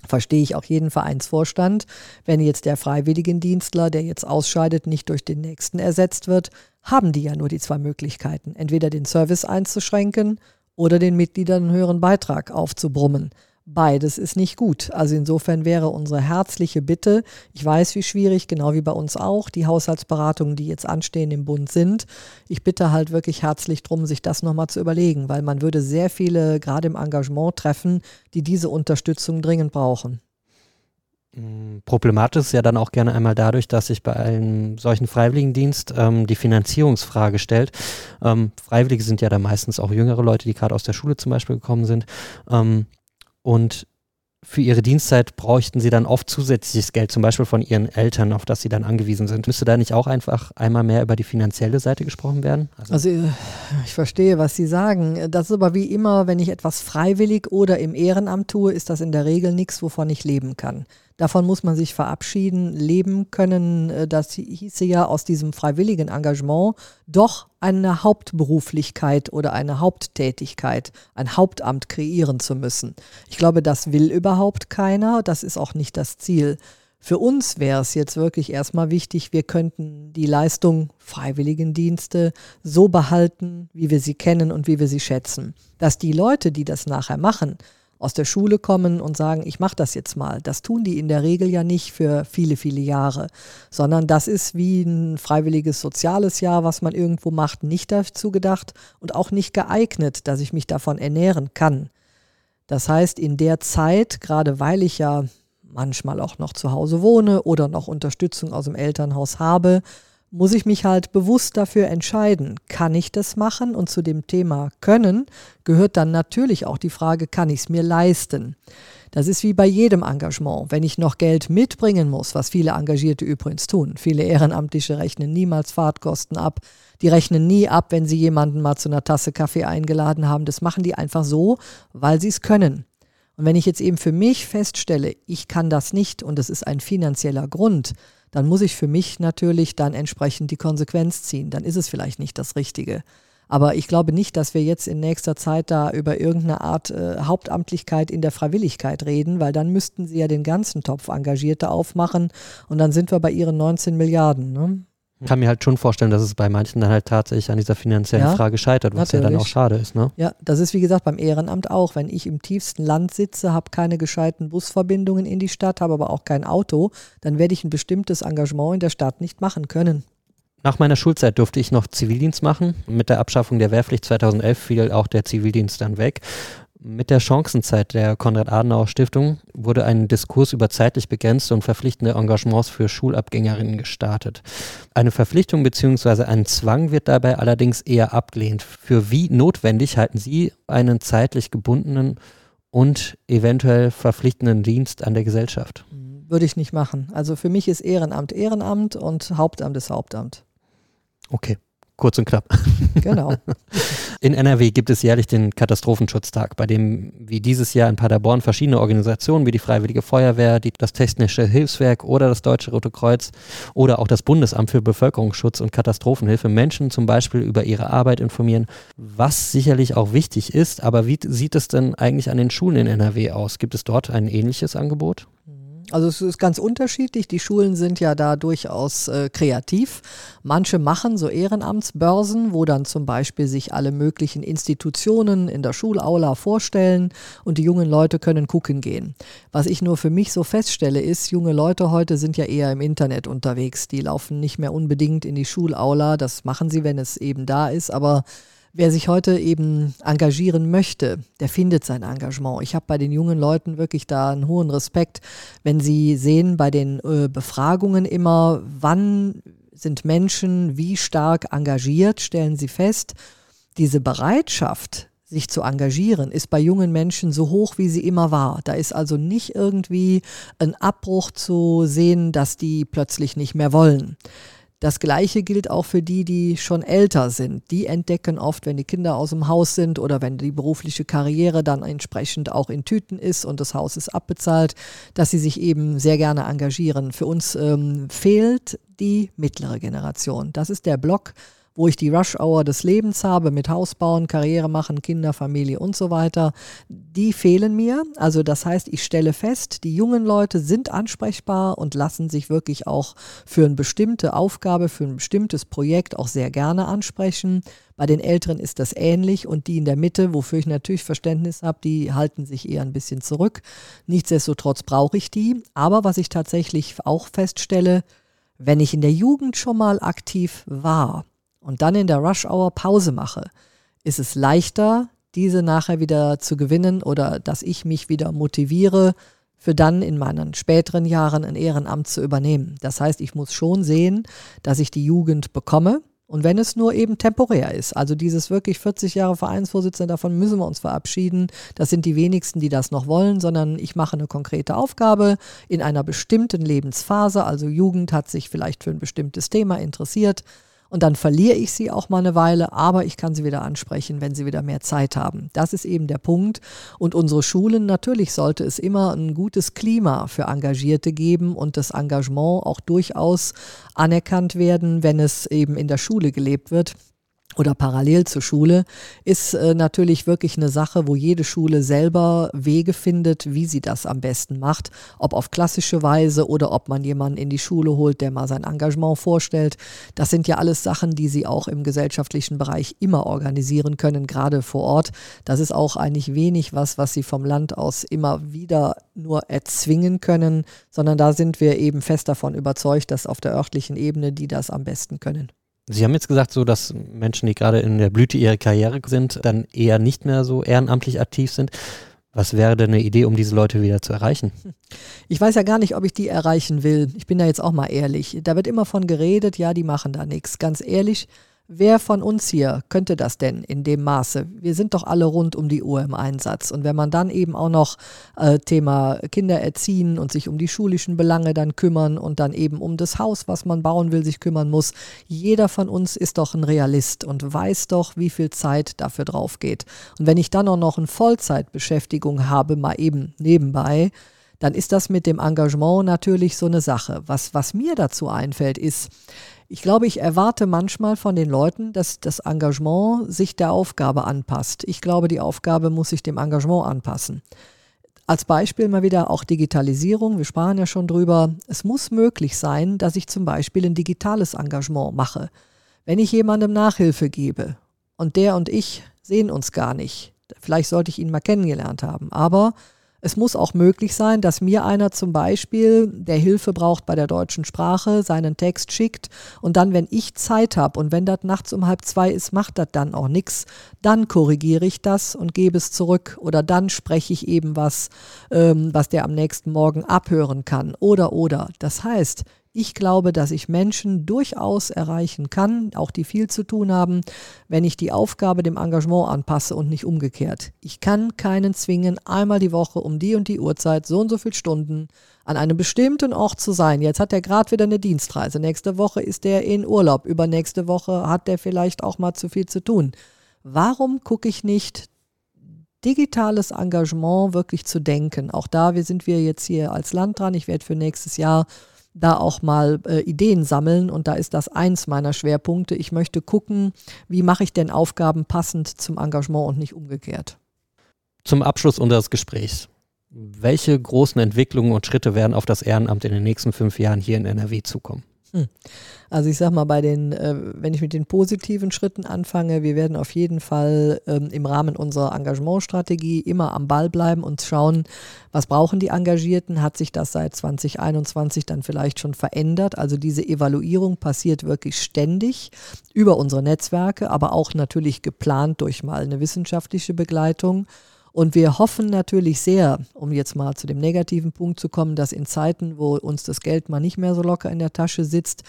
verstehe ich auch jeden Vereinsvorstand, wenn jetzt der Freiwilligendienstler, der jetzt ausscheidet, nicht durch den nächsten ersetzt wird, haben die ja nur die zwei Möglichkeiten, entweder den Service einzuschränken oder den Mitgliedern einen höheren Beitrag aufzubrummen. Beides ist nicht gut. Also insofern wäre unsere herzliche Bitte, ich weiß, wie schwierig, genau wie bei uns auch, die Haushaltsberatungen, die jetzt anstehen im Bund sind. Ich bitte halt wirklich herzlich darum, sich das nochmal zu überlegen, weil man würde sehr viele, gerade im Engagement treffen, die diese Unterstützung dringend brauchen. Mm, problematisch ist ja dann auch gerne einmal dadurch, dass sich bei einem solchen Freiwilligendienst ähm, die Finanzierungsfrage stellt. Ähm, Freiwillige sind ja dann meistens auch jüngere Leute, die gerade aus der Schule zum Beispiel gekommen sind. Ähm, und für ihre Dienstzeit bräuchten sie dann oft zusätzliches Geld, zum Beispiel von ihren Eltern, auf das sie dann angewiesen sind. Müsste da nicht auch einfach einmal mehr über die finanzielle Seite gesprochen werden? Also, also ich verstehe, was Sie sagen. Das ist aber wie immer, wenn ich etwas freiwillig oder im Ehrenamt tue, ist das in der Regel nichts, wovon ich leben kann. Davon muss man sich verabschieden, leben können. Äh, das hieße ja aus diesem freiwilligen Engagement doch eine Hauptberuflichkeit oder eine Haupttätigkeit, ein Hauptamt kreieren zu müssen. Ich glaube, das will überhaupt keiner. Das ist auch nicht das Ziel. Für uns wäre es jetzt wirklich erstmal wichtig, wir könnten die Leistung Freiwilligendienste so behalten, wie wir sie kennen und wie wir sie schätzen. Dass die Leute, die das nachher machen, aus der Schule kommen und sagen, ich mache das jetzt mal. Das tun die in der Regel ja nicht für viele, viele Jahre, sondern das ist wie ein freiwilliges soziales Jahr, was man irgendwo macht, nicht dazu gedacht und auch nicht geeignet, dass ich mich davon ernähren kann. Das heißt, in der Zeit, gerade weil ich ja manchmal auch noch zu Hause wohne oder noch Unterstützung aus dem Elternhaus habe, muss ich mich halt bewusst dafür entscheiden, kann ich das machen? Und zu dem Thema können gehört dann natürlich auch die Frage, kann ich es mir leisten? Das ist wie bei jedem Engagement. Wenn ich noch Geld mitbringen muss, was viele Engagierte übrigens tun, viele Ehrenamtliche rechnen niemals Fahrtkosten ab, die rechnen nie ab, wenn sie jemanden mal zu einer Tasse Kaffee eingeladen haben. Das machen die einfach so, weil sie es können. Und wenn ich jetzt eben für mich feststelle, ich kann das nicht und es ist ein finanzieller Grund, dann muss ich für mich natürlich dann entsprechend die Konsequenz ziehen. Dann ist es vielleicht nicht das Richtige. Aber ich glaube nicht, dass wir jetzt in nächster Zeit da über irgendeine Art äh, Hauptamtlichkeit in der Freiwilligkeit reden, weil dann müssten sie ja den ganzen Topf Engagierte aufmachen und dann sind wir bei ihren 19 Milliarden. Ne? Ich kann mir halt schon vorstellen, dass es bei manchen dann halt tatsächlich an dieser finanziellen ja, Frage scheitert, was natürlich. ja dann auch schade ist. Ne? Ja, das ist wie gesagt beim Ehrenamt auch. Wenn ich im tiefsten Land sitze, habe keine gescheiten Busverbindungen in die Stadt, habe aber auch kein Auto, dann werde ich ein bestimmtes Engagement in der Stadt nicht machen können. Nach meiner Schulzeit durfte ich noch Zivildienst machen. Mit der Abschaffung der Wehrpflicht 2011 fiel auch der Zivildienst dann weg. Mit der Chancenzeit der Konrad-Adenauer-Stiftung wurde ein Diskurs über zeitlich begrenzte und verpflichtende Engagements für Schulabgängerinnen gestartet. Eine Verpflichtung bzw. ein Zwang wird dabei allerdings eher abgelehnt. Für wie notwendig halten Sie einen zeitlich gebundenen und eventuell verpflichtenden Dienst an der Gesellschaft? Würde ich nicht machen. Also für mich ist Ehrenamt Ehrenamt und Hauptamt ist Hauptamt. Okay. Kurz und knapp. [LAUGHS] Genau. In NRW gibt es jährlich den Katastrophenschutztag, bei dem wie dieses Jahr in Paderborn verschiedene Organisationen wie die Freiwillige Feuerwehr, die, das Technische Hilfswerk oder das Deutsche Rote Kreuz oder auch das Bundesamt für Bevölkerungsschutz und Katastrophenhilfe Menschen zum Beispiel über ihre Arbeit informieren, was sicherlich auch wichtig ist. Aber wie sieht es denn eigentlich an den Schulen in NRW aus? Gibt es dort ein ähnliches Angebot? Also es ist ganz unterschiedlich. Die Schulen sind ja da durchaus äh, kreativ. Manche machen so Ehrenamtsbörsen, wo dann zum Beispiel sich alle möglichen Institutionen in der Schulaula vorstellen und die jungen Leute können gucken gehen. Was ich nur für mich so feststelle, ist, junge Leute heute sind ja eher im Internet unterwegs. Die laufen nicht mehr unbedingt in die Schulaula. Das machen sie, wenn es eben da ist, aber Wer sich heute eben engagieren möchte, der findet sein Engagement. Ich habe bei den jungen Leuten wirklich da einen hohen Respekt, wenn sie sehen bei den äh, Befragungen immer, wann sind Menschen wie stark engagiert, stellen sie fest, diese Bereitschaft, sich zu engagieren, ist bei jungen Menschen so hoch, wie sie immer war. Da ist also nicht irgendwie ein Abbruch zu sehen, dass die plötzlich nicht mehr wollen. Das Gleiche gilt auch für die, die schon älter sind. Die entdecken oft, wenn die Kinder aus dem Haus sind oder wenn die berufliche Karriere dann entsprechend auch in Tüten ist und das Haus ist abbezahlt, dass sie sich eben sehr gerne engagieren. Für uns ähm, fehlt die mittlere Generation. Das ist der Block, wo ich die Rush-Hour des Lebens habe mit Haus bauen, Karriere machen, Kinder, Familie und so weiter, die fehlen mir. Also das heißt, ich stelle fest, die jungen Leute sind ansprechbar und lassen sich wirklich auch für eine bestimmte Aufgabe, für ein bestimmtes Projekt auch sehr gerne ansprechen. Bei den Älteren ist das ähnlich und die in der Mitte, wofür ich natürlich Verständnis habe, die halten sich eher ein bisschen zurück. Nichtsdestotrotz brauche ich die. Aber was ich tatsächlich auch feststelle, wenn ich in der Jugend schon mal aktiv war, und dann in der Rush Hour Pause mache, ist es leichter, diese nachher wieder zu gewinnen oder dass ich mich wieder motiviere, für dann in meinen späteren Jahren ein Ehrenamt zu übernehmen. Das heißt, ich muss schon sehen, dass ich die Jugend bekomme. Und wenn es nur eben temporär ist, also dieses wirklich 40 Jahre Vereinsvorsitzende, davon müssen wir uns verabschieden. Das sind die wenigsten, die das noch wollen, sondern ich mache eine konkrete Aufgabe in einer bestimmten Lebensphase. Also Jugend hat sich vielleicht für ein bestimmtes Thema interessiert und dann verliere ich sie auch mal eine Weile, aber ich kann sie wieder ansprechen, wenn sie wieder mehr Zeit haben. Das ist eben der Punkt. Und unsere Schulen, natürlich sollte es immer ein gutes Klima für Engagierte geben und das Engagement auch durchaus anerkannt werden, wenn es eben in der Schule gelebt wird oder parallel zur Schule, ist äh, natürlich wirklich eine Sache, wo jede Schule selber Wege findet, wie sie das am besten macht. Ob auf klassische Weise oder ob man jemanden in die Schule holt, der mal sein Engagement vorstellt. Das sind ja alles Sachen, die sie auch im gesellschaftlichen Bereich immer organisieren können, gerade vor Ort. Das ist auch eigentlich wenig was, was sie vom Land aus immer wieder nur erzwingen können, sondern da sind wir eben fest davon überzeugt, dass auf der örtlichen Ebene die das am besten können. Sie haben jetzt gesagt, so dass Menschen, die gerade in der Blüte ihrer Karriere sind, dann eher nicht mehr so ehrenamtlich aktiv sind. Was wäre denn eine Idee, um diese Leute wieder zu erreichen? Ich weiß ja gar nicht, ob ich die erreichen will. Ich bin da jetzt auch mal ehrlich. Da wird immer von geredet, ja, die machen da nichts. Ganz ehrlich, Wer von uns hier könnte das denn in dem Maße? Wir sind doch alle rund um die Uhr im Einsatz. Und wenn man dann eben auch noch äh, Thema Kinder erziehen und sich um die schulischen Belange dann kümmern und dann eben um das Haus, was man bauen will, sich kümmern muss, jeder von uns ist doch ein Realist und weiß doch, wie viel Zeit dafür drauf geht. Und wenn ich dann auch noch eine Vollzeitbeschäftigung habe, mal eben nebenbei, dann ist das mit dem Engagement natürlich so eine Sache. Was, was mir dazu einfällt, ist, ich glaube, ich erwarte manchmal von den Leuten, dass das Engagement sich der Aufgabe anpasst. Ich glaube, die Aufgabe muss sich dem Engagement anpassen. Als Beispiel mal wieder auch Digitalisierung. Wir sprachen ja schon drüber. Es muss möglich sein, dass ich zum Beispiel ein digitales Engagement mache. Wenn ich jemandem Nachhilfe gebe und der und ich sehen uns gar nicht, vielleicht sollte ich ihn mal kennengelernt haben, aber es muss auch möglich sein, dass mir einer zum Beispiel, der Hilfe braucht bei der deutschen Sprache, seinen Text schickt und dann, wenn ich Zeit habe und wenn das nachts um halb zwei ist, macht das dann auch nichts, dann korrigiere ich das und gebe es zurück oder dann spreche ich eben was, ähm, was der am nächsten Morgen abhören kann oder oder. Das heißt, ich glaube, dass ich Menschen durchaus erreichen kann, auch die viel zu tun haben, wenn ich die Aufgabe dem Engagement anpasse und nicht umgekehrt. Ich kann keinen zwingen, einmal die Woche um die und die Uhrzeit, so und so viele Stunden an einem bestimmten Ort zu sein. Jetzt hat er gerade wieder eine Dienstreise. Nächste Woche ist er in Urlaub. Übernächste Woche hat er vielleicht auch mal zu viel zu tun. Warum gucke ich nicht digitales Engagement wirklich zu denken? Auch da wir sind wir jetzt hier als Land dran. Ich werde für nächstes Jahr da auch mal äh, Ideen sammeln und da ist das eins meiner Schwerpunkte. Ich möchte gucken, wie mache ich denn Aufgaben passend zum Engagement und nicht umgekehrt. Zum Abschluss unseres Gesprächs. Welche großen Entwicklungen und Schritte werden auf das Ehrenamt in den nächsten fünf Jahren hier in NRW zukommen? Hm. Also ich sag mal, bei den, äh, wenn ich mit den positiven Schritten anfange, wir werden auf jeden Fall ähm, im Rahmen unserer Engagementstrategie immer am Ball bleiben und schauen, was brauchen die Engagierten? Hat sich das seit 2021 dann vielleicht schon verändert? Also diese Evaluierung passiert wirklich ständig über unsere Netzwerke, aber auch natürlich geplant durch mal eine wissenschaftliche Begleitung. Und wir hoffen natürlich sehr, um jetzt mal zu dem negativen Punkt zu kommen, dass in Zeiten, wo uns das Geld mal nicht mehr so locker in der Tasche sitzt,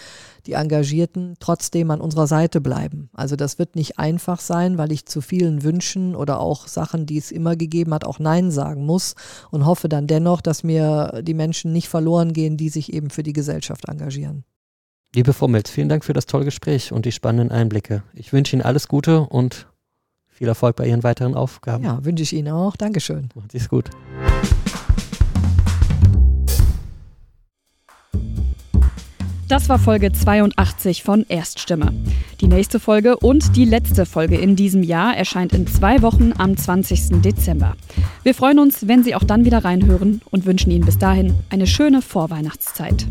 die Engagierten trotzdem an unserer Seite bleiben. Also das wird nicht einfach sein, weil ich zu vielen Wünschen oder auch Sachen, die es immer gegeben hat, auch Nein sagen muss und hoffe dann dennoch, dass mir die Menschen nicht verloren gehen, die sich eben für die Gesellschaft engagieren. Liebe Frau Milz, vielen Dank für das tolle Gespräch und die spannenden Einblicke. Ich wünsche Ihnen alles Gute und viel Erfolg bei Ihren weiteren Aufgaben. Ja, wünsche ich Ihnen auch. Dankeschön. Macht es gut. Das war Folge 82 von Erststimme. Die nächste Folge und die letzte Folge in diesem Jahr erscheint in zwei Wochen am 20. Dezember. Wir freuen uns, wenn Sie auch dann wieder reinhören und wünschen Ihnen bis dahin eine schöne Vorweihnachtszeit.